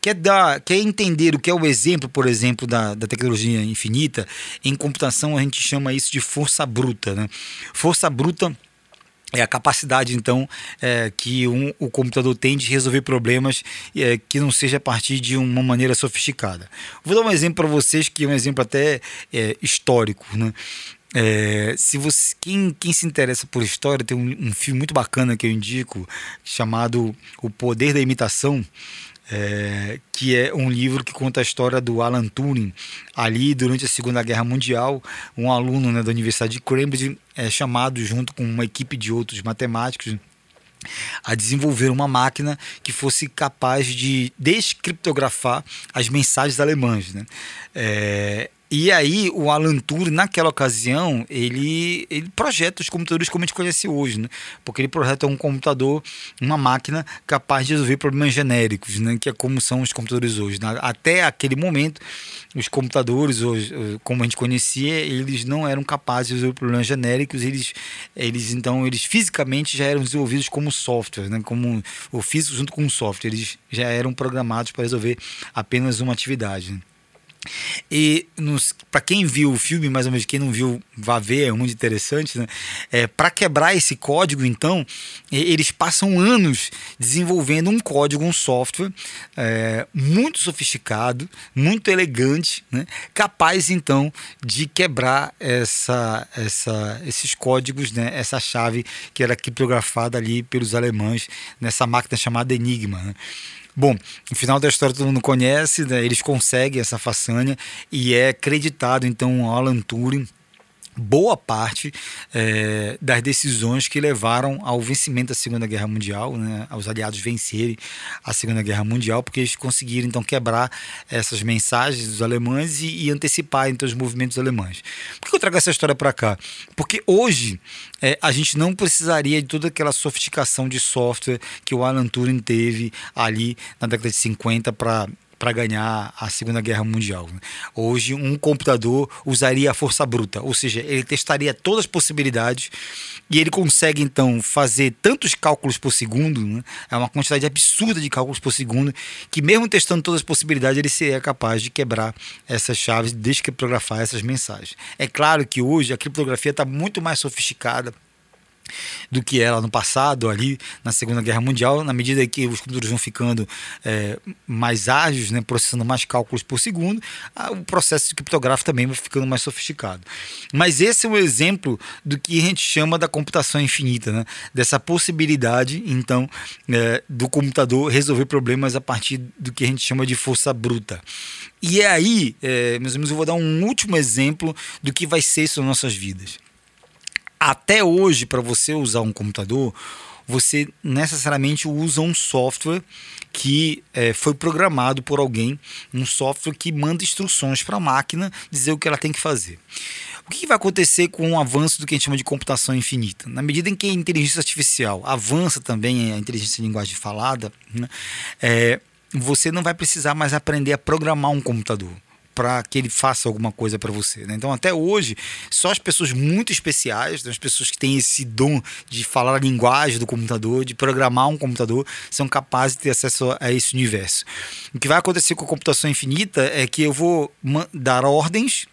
Speaker 1: quer dar, quer entender o que é o exemplo, por exemplo, da, da tecnologia infinita, em computação a gente chama isso de força bruta. Né? Força bruta é a capacidade, então, é, que um, o computador tem de resolver problemas é, que não seja a partir de uma maneira sofisticada. Vou dar um exemplo para vocês, que é um exemplo até é, histórico. Né? É, se você, quem, quem se interessa por história, tem um, um filme muito bacana que eu indico, chamado O Poder da Imitação é, que é um livro que conta a história do Alan Turing. Ali, durante a Segunda Guerra Mundial, um aluno né, da Universidade de Cambridge é chamado junto com uma equipe de outros matemáticos a desenvolver uma máquina que fosse capaz de descriptografar as mensagens alemãs. Né? É, e aí, o Alan Turing, naquela ocasião, ele, ele projeta os computadores como a gente conhece hoje, né? Porque ele projeta um computador, uma máquina capaz de resolver problemas genéricos, né? Que é como são os computadores hoje. Né? Até aquele momento, os computadores, hoje, como a gente conhecia, eles não eram capazes de resolver problemas genéricos. Eles, eles então, eles fisicamente já eram desenvolvidos como software, né? Como o físico junto com o software. Eles já eram programados para resolver apenas uma atividade. Né? E para quem viu o filme, mais ou menos quem não viu, vá ver, é muito interessante, né? É, para quebrar esse código, então, eles passam anos desenvolvendo um código, um software é, muito sofisticado, muito elegante, né? capaz então de quebrar essa, essa, esses códigos, né? essa chave que era criptografada ali pelos alemães nessa máquina chamada Enigma. Né? Bom, no final da história todo mundo conhece, né? eles conseguem essa façanha e é acreditado então Alan Turing boa parte é, das decisões que levaram ao vencimento da Segunda Guerra Mundial, né, aos aliados vencerem a Segunda Guerra Mundial, porque eles conseguiram então quebrar essas mensagens dos alemães e, e antecipar então os movimentos alemães. Por que eu trago essa história para cá? Porque hoje é, a gente não precisaria de toda aquela sofisticação de software que o Alan Turing teve ali na década de 50 para para ganhar a Segunda Guerra Mundial. Hoje, um computador usaria a força bruta, ou seja, ele testaria todas as possibilidades e ele consegue então fazer tantos cálculos por segundo, né? é uma quantidade absurda de cálculos por segundo, que mesmo testando todas as possibilidades, ele seria capaz de quebrar essas chaves, descriptografar essas mensagens. É claro que hoje a criptografia está muito mais sofisticada do que era no passado, ali na Segunda Guerra Mundial, na medida que os computadores vão ficando é, mais ágeis, né, processando mais cálculos por segundo, o processo criptográfico também vai ficando mais sofisticado. Mas esse é um exemplo do que a gente chama da computação infinita, né, dessa possibilidade, então, é, do computador resolver problemas a partir do que a gente chama de força bruta. E é aí, é, meus amigos, eu vou dar um último exemplo do que vai ser isso nas nossas vidas até hoje, para você usar um computador, você necessariamente usa um software que é, foi programado por alguém, um software que manda instruções para a máquina dizer o que ela tem que fazer. O que vai acontecer com o avanço do que a gente chama de computação infinita? Na medida em que a inteligência artificial avança também a inteligência de linguagem falada, né, é, você não vai precisar mais aprender a programar um computador para que ele faça alguma coisa para você. Né? Então, até hoje, só as pessoas muito especiais, né? as pessoas que têm esse dom de falar a linguagem do computador, de programar um computador, são capazes de ter acesso a esse universo. O que vai acontecer com a computação infinita é que eu vou dar ordens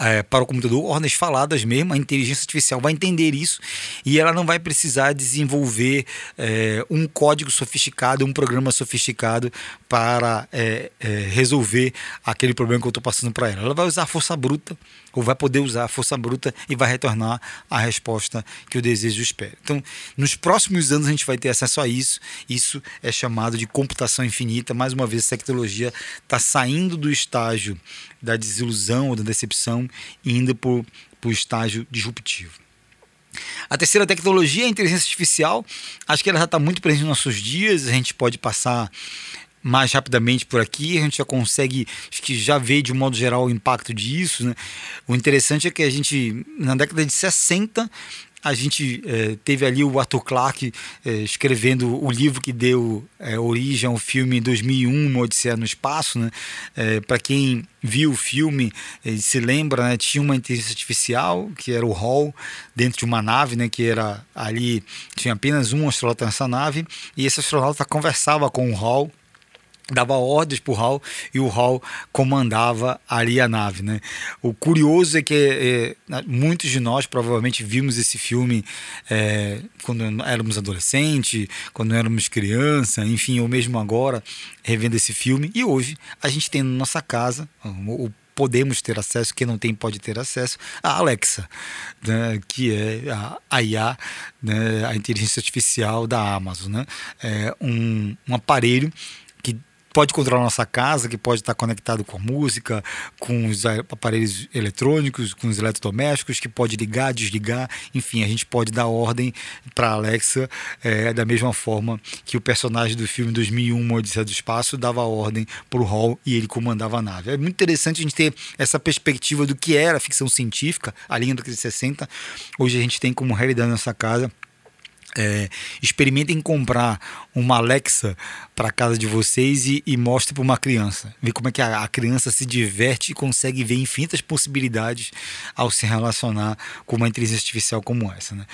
Speaker 1: é, para o computador, ordens faladas mesmo, a inteligência artificial vai entender isso e ela não vai precisar desenvolver é, um código sofisticado, um programa sofisticado para é, é resolver aquele problema que eu estou passando para ela. Ela vai usar força bruta ou vai poder usar a força bruta e vai retornar a resposta que o desejo espera. Então, nos próximos anos a gente vai ter acesso a isso. Isso é chamado de computação infinita. Mais uma vez, essa tecnologia está saindo do estágio da desilusão ou da decepção indo para o estágio disruptivo. A terceira tecnologia é a inteligência artificial. Acho que ela já está muito presente nos nossos dias. A gente pode passar mais rapidamente por aqui, a gente já consegue, acho que já vê de um modo geral o impacto disso. Né? O interessante é que a gente, na década de 60, a gente é, teve ali o Arthur Clarke é, escrevendo o livro que deu é, origem ao filme 2001, Uma Odisseia no Espaço. Né? Para quem viu o filme se lembra, né, tinha uma inteligência artificial, que era o Hall, dentro de uma nave, né, que era ali, tinha apenas um astronauta nessa nave, e esse astronauta conversava com o Hall dava ordens para o Hal e o Hal comandava ali a nave, né? O curioso é que é, muitos de nós provavelmente vimos esse filme é, quando éramos adolescentes, quando éramos criança, enfim, ou mesmo agora revendo esse filme e hoje a gente tem na nossa casa o podemos ter acesso, quem não tem pode ter acesso, a Alexa, né, que é a IA, né, a inteligência artificial da Amazon. Né? É um, um aparelho pode controlar nossa casa, que pode estar conectado com a música, com os aparelhos eletrônicos, com os eletrodomésticos, que pode ligar, desligar, enfim, a gente pode dar ordem para Alexa é, da mesma forma que o personagem do filme 2001, Odisseia do Espaço, dava ordem para o Hall e ele comandava a nave. É muito interessante a gente ter essa perspectiva do que era a ficção científica, a linha do 60. Hoje a gente tem como realidade na nossa casa é, experimentem comprar uma Alexa para casa de vocês e, e mostre para uma criança. Ver como é que a, a, criança se diverte e consegue ver infinitas possibilidades ao se relacionar com uma inteligência artificial como essa. Né?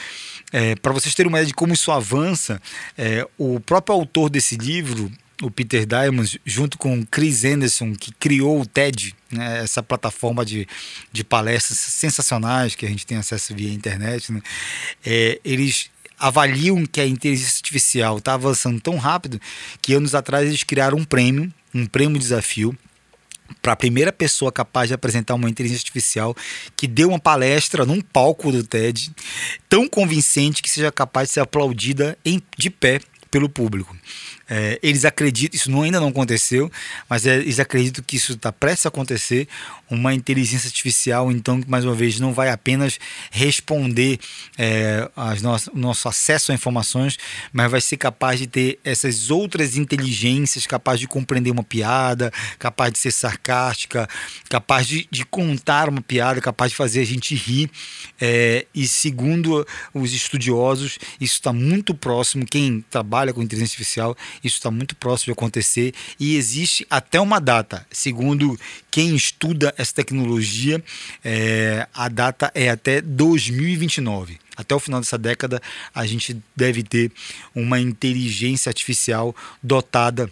Speaker 1: É, para vocês terem uma ideia de como isso avança, é, o próprio autor desse livro, o Peter Diamond, junto com Chris Anderson, que criou o TED, né, essa plataforma de, de palestras sensacionais que a gente tem acesso via internet, né, é, eles avaliam que a inteligência artificial está avançando tão rápido que anos atrás eles criaram um prêmio, um prêmio desafio para a primeira pessoa capaz de apresentar uma inteligência artificial que deu uma palestra num palco do TED tão convincente que seja capaz de ser aplaudida em, de pé pelo público. É, eles acreditam, isso não, ainda não aconteceu, mas é, eles acreditam que isso está prestes a acontecer. Uma inteligência artificial, então, que mais uma vez não vai apenas responder é, as o nosso acesso a informações, mas vai ser capaz de ter essas outras inteligências, capaz de compreender uma piada, capaz de ser sarcástica, capaz de, de contar uma piada, capaz de fazer a gente rir. É, e segundo os estudiosos, isso está muito próximo. Quem trabalha com inteligência artificial isso está muito próximo de acontecer e existe até uma data. Segundo quem estuda essa tecnologia, é, a data é até 2029. Até o final dessa década, a gente deve ter uma inteligência artificial dotada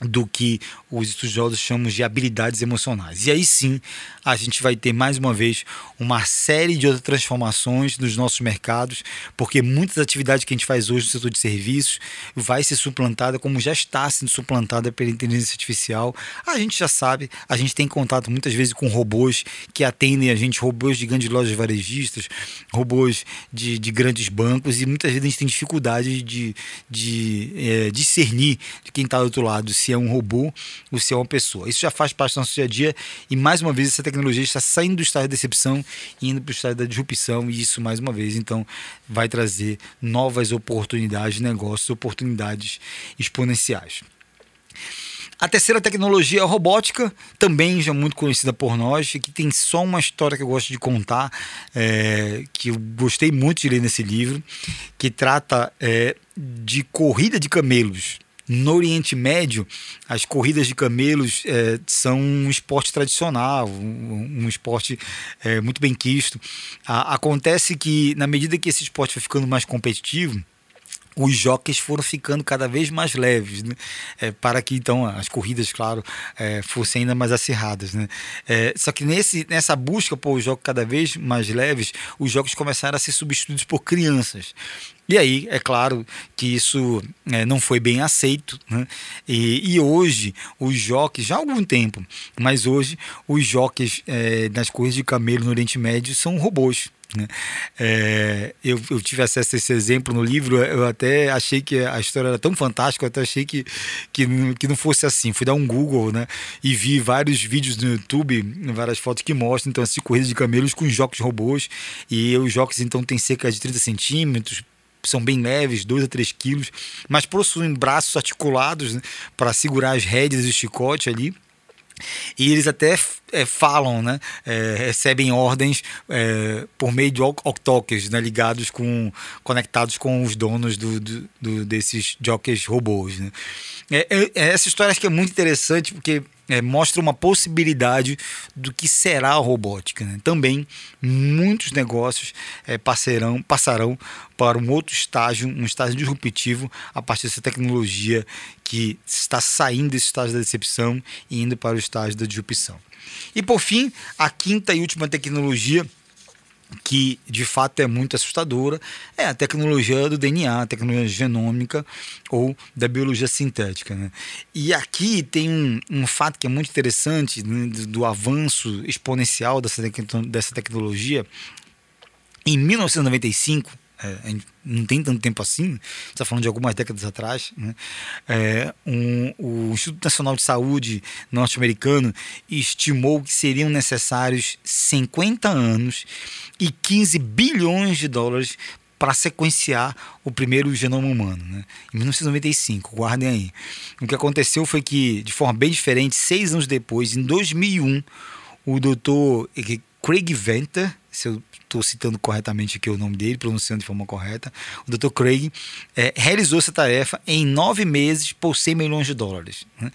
Speaker 1: do que os estudiosos chamam de habilidades emocionais. E aí sim, a gente vai ter mais uma vez uma série de outras transformações nos nossos mercados, porque muitas atividades que a gente faz hoje no setor de serviços vai ser suplantada, como já está sendo suplantada pela inteligência artificial. A gente já sabe, a gente tem contato muitas vezes com robôs que atendem a gente, robôs de grandes lojas varejistas, robôs de, de grandes bancos, e muitas vezes a gente tem dificuldade de, de é, discernir de quem está do outro lado, se é um robô ou se é uma pessoa. Isso já faz parte do nosso dia a dia e, mais uma vez, essa tecnologia está saindo do estado de decepção e indo para o estado da disrupção e isso, mais uma vez, então, vai trazer novas oportunidades de negócios, oportunidades exponenciais. A terceira tecnologia é a robótica, também já muito conhecida por nós, que tem só uma história que eu gosto de contar, é, que eu gostei muito de ler nesse livro, que trata é, de corrida de camelos. No Oriente Médio, as corridas de camelos é, são um esporte tradicional, um, um esporte é, muito bem quisto. A, acontece que, na medida que esse esporte vai ficando mais competitivo, os jockeys foram ficando cada vez mais leves, né? é, para que então as corridas, claro, é, fossem ainda mais acirradas. Né? É, só que nesse, nessa busca por jogos cada vez mais leves, os jogos começaram a ser substituídos por crianças. E aí, é claro que isso é, não foi bem aceito, né? e, e, hoje os jockeys, já há algum tempo, mas hoje os jockeys é, nas corridas de camelo no Oriente Médio são robôs. Né? É, eu, eu, tive acesso a esse exemplo no livro, eu até achei que a história era tão fantástica, eu até achei que, que, que não fosse assim. Fui dar um Google né, e vi vários vídeos no YouTube, várias fotos que mostram então, assim, corridas de camelos com jocos robôs. E os jocos então têm cerca de 30 centímetros, são bem leves, 2 a 3 quilos, mas possuem braços articulados né, para segurar as rédeas e o chicote ali. E eles até é, falam, né? É, recebem ordens é, por meio de octalkers, né? ligados com, conectados com os donos do, do, do desses jockeys robôs. Né? É, é, essa história acho que é muito interessante porque é, mostra uma possibilidade do que será a robótica. Né? Também muitos negócios é, passarão, passarão para um outro estágio, um estágio disruptivo a partir dessa tecnologia que está saindo desse estágio da decepção e indo para o estágio da disrupção. E por fim, a quinta e última tecnologia que de fato é muito assustadora é a tecnologia do DNA, a tecnologia genômica ou da biologia sintética. Né? E aqui tem um, um, fato que é muito interessante né, do, avanço exponencial dessa, dessa tecnologia. Em 1995, é, não tem tanto tempo assim, está falando de algumas décadas atrás, né? é, um, o Instituto Nacional de Saúde norte-americano estimou que seriam necessários 50 anos e 15 bilhões de dólares para sequenciar o primeiro genoma humano, né? em 1995, guardem aí. O que aconteceu foi que, de forma bem diferente, seis anos depois, em 2001, o doutor Craig Venter, se eu estou citando corretamente aqui o nome dele, pronunciando de forma correta, o Dr. Craig é, realizou essa tarefa em nove meses por 100 milhões de dólares. Né?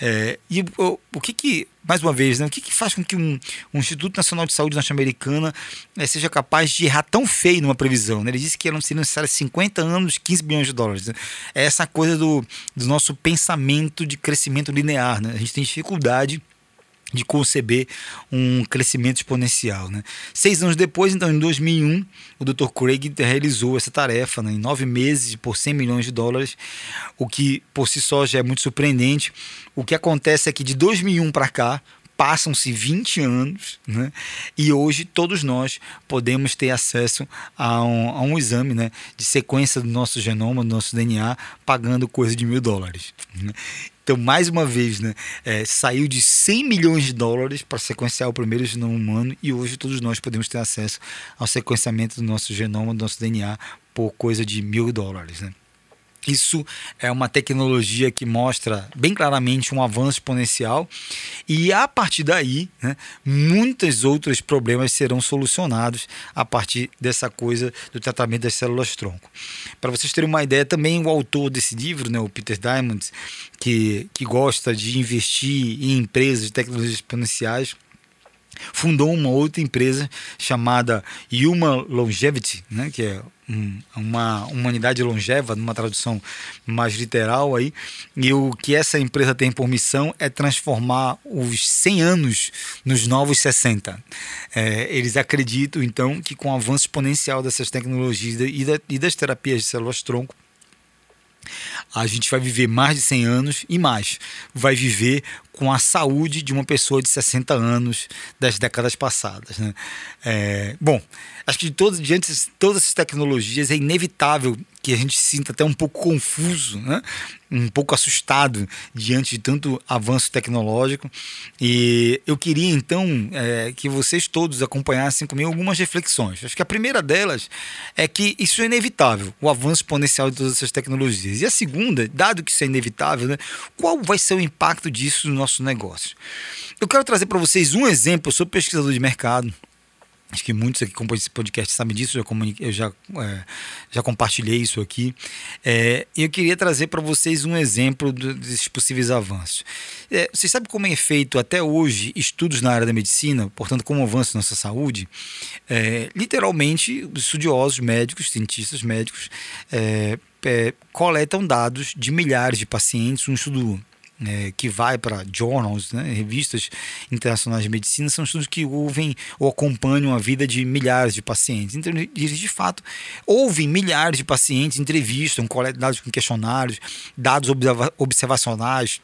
Speaker 1: É, e o, o, que que, mais uma vez, né, o que, que faz com que um, um Instituto Nacional de Saúde norte-americana é, seja capaz de errar tão feio numa previsão? Né? Ele disse que eram seriam necessários 50 anos, 15 bilhões de dólares. Né? É essa coisa do, do nosso pensamento de crescimento linear. Né? A gente tem dificuldade de conceber um crescimento exponencial. Né? Seis anos depois, então, em 2001, o Dr. Craig realizou essa tarefa né, em nove meses por 100 milhões de dólares, o que por si só já é muito surpreendente. O que acontece é que de 2001 para cá, passam-se 20 anos né? e hoje todos nós podemos ter acesso a um, a um, exame né, de sequência do nosso genoma, do nosso DNA, pagando coisa de mil dólares. Né? Então, mais uma vez, né, é, saiu de 100 milhões de dólares para sequenciar o primeiro genoma humano e hoje todos nós podemos ter acesso ao sequenciamento do nosso genoma, do nosso DNA, por coisa de mil dólares. Né? Isso é uma tecnologia que mostra bem claramente um avanço exponencial e a partir daí, né, muitos outros problemas serão solucionados a partir dessa coisa do tratamento das células tronco. Para vocês terem uma ideia, também o autor desse livro, né, o Peter Diamond, que, que gosta de investir em empresas de tecnologias exponenciais, fundou uma outra empresa chamada Human Longevity, né, que é uma humanidade longeva, numa tradução mais literal aí, e o que essa empresa tem por missão é transformar os 100 anos nos novos 60. É, eles acreditam, então, que com o avanço exponencial dessas tecnologias e, da, e das terapias de células-tronco, a gente vai viver mais de 100 anos e mais. Vai viver com a saúde de uma pessoa de 60 anos das décadas passadas. Né? É, bom, acho que de diante de todas essas tecnologias é inevitável que a gente se sinta até um pouco confuso, né? um pouco assustado diante de tanto avanço tecnológico. E eu queria então é, que vocês todos acompanhassem comigo algumas reflexões. Acho que a primeira delas é que isso é inevitável, o avanço exponencial de todas essas tecnologias. E a segunda, dado que isso é inevitável, né, qual vai ser o impacto disso no nosso negócio? Eu quero trazer para vocês um exemplo. Eu sou pesquisador de mercado Acho que muitos aqui que acompanham esse podcast sabem disso, eu já, eu já, é, já compartilhei isso aqui. É, eu queria trazer para vocês um exemplo desses possíveis avanços. É, vocês sabem como é feito até hoje estudos na área da medicina, portanto, como avança nossa saúde? É, literalmente, estudiosos médicos, cientistas médicos, é, é, coletam dados de milhares de pacientes, um estudo é, que vai para journals, né, revistas internacionais de medicina, são estudos que ouvem ou acompanham a vida de milhares de pacientes. Então, eles de fato ouvem milhares de pacientes, entrevistam, coletam dados com questionários, dados observacionais,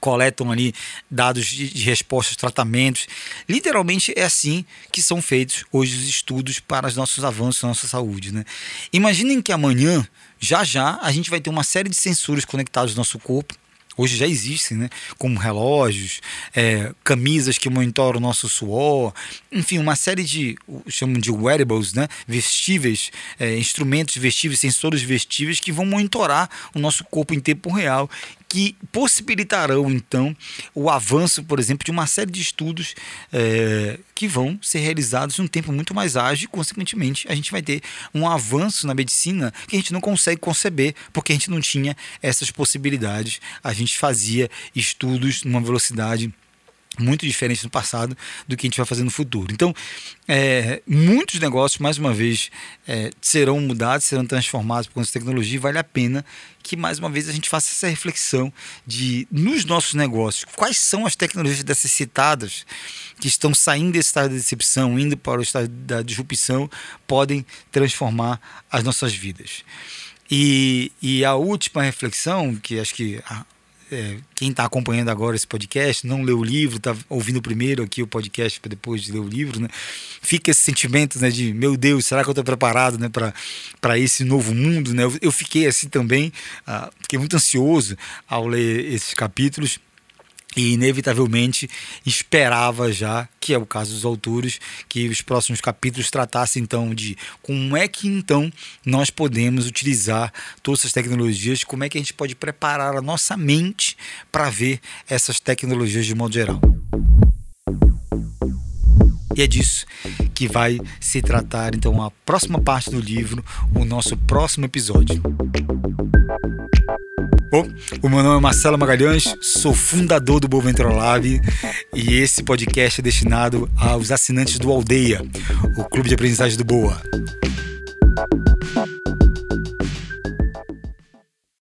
Speaker 1: coletam ali dados de, respostas, tratamentos. Literalmente é assim que são feitos hoje os estudos para os nossos avanços na nossa saúde. Né? Imaginem que amanhã, já já, a gente vai ter uma série de sensores conectados no nosso corpo hoje já existem, né? como relógios, é, camisas que monitoram o nosso suor, enfim, uma série de, chamam de wearables, né? vestíveis, é, instrumentos vestíveis, sensores vestíveis que vão monitorar o nosso corpo em tempo real que possibilitarão então o avanço, por exemplo, de uma série de estudos é, que vão ser realizados em um tempo muito mais ágil e, consequentemente, a gente vai ter um avanço na medicina que a gente não consegue conceber porque a gente não tinha essas possibilidades. A gente fazia estudos numa velocidade muito diferente no passado do que a gente vai fazer no futuro. Então, é, muitos negócios, mais uma vez, é, serão mudados, serão transformados por essa tecnologia e vale a pena que, mais uma vez, a gente faça essa reflexão de, nos nossos negócios, quais são as tecnologias dessas citadas que estão saindo desse estado de decepção, indo para o estado da disrupção, podem transformar as nossas vidas. E, e a última reflexão, que acho que é, quem está acompanhando agora esse podcast, não leu o livro, está ouvindo primeiro aqui o podcast para depois de ler o livro, né? Fica esse sentimento né, de, meu Deus, será que eu estou preparado né, para esse novo mundo? Né? Eu, eu fiquei assim também, uh, fiquei muito ansioso ao ler esses capítulos e inevitavelmente esperava já, que é o caso dos autores, que os próximos capítulos tratassem então de como é que então nós podemos utilizar todas essas tecnologias, como é que a gente pode preparar a nossa mente para ver essas tecnologias de modo geral. E é disso que vai se tratar então a próxima parte do livro, o nosso próximo episódio. Bom, o meu nome é Marcelo Magalhães, sou fundador do Boventura Lab e esse podcast é destinado aos assinantes do Aldeia, o clube de aprendizagem do Boa.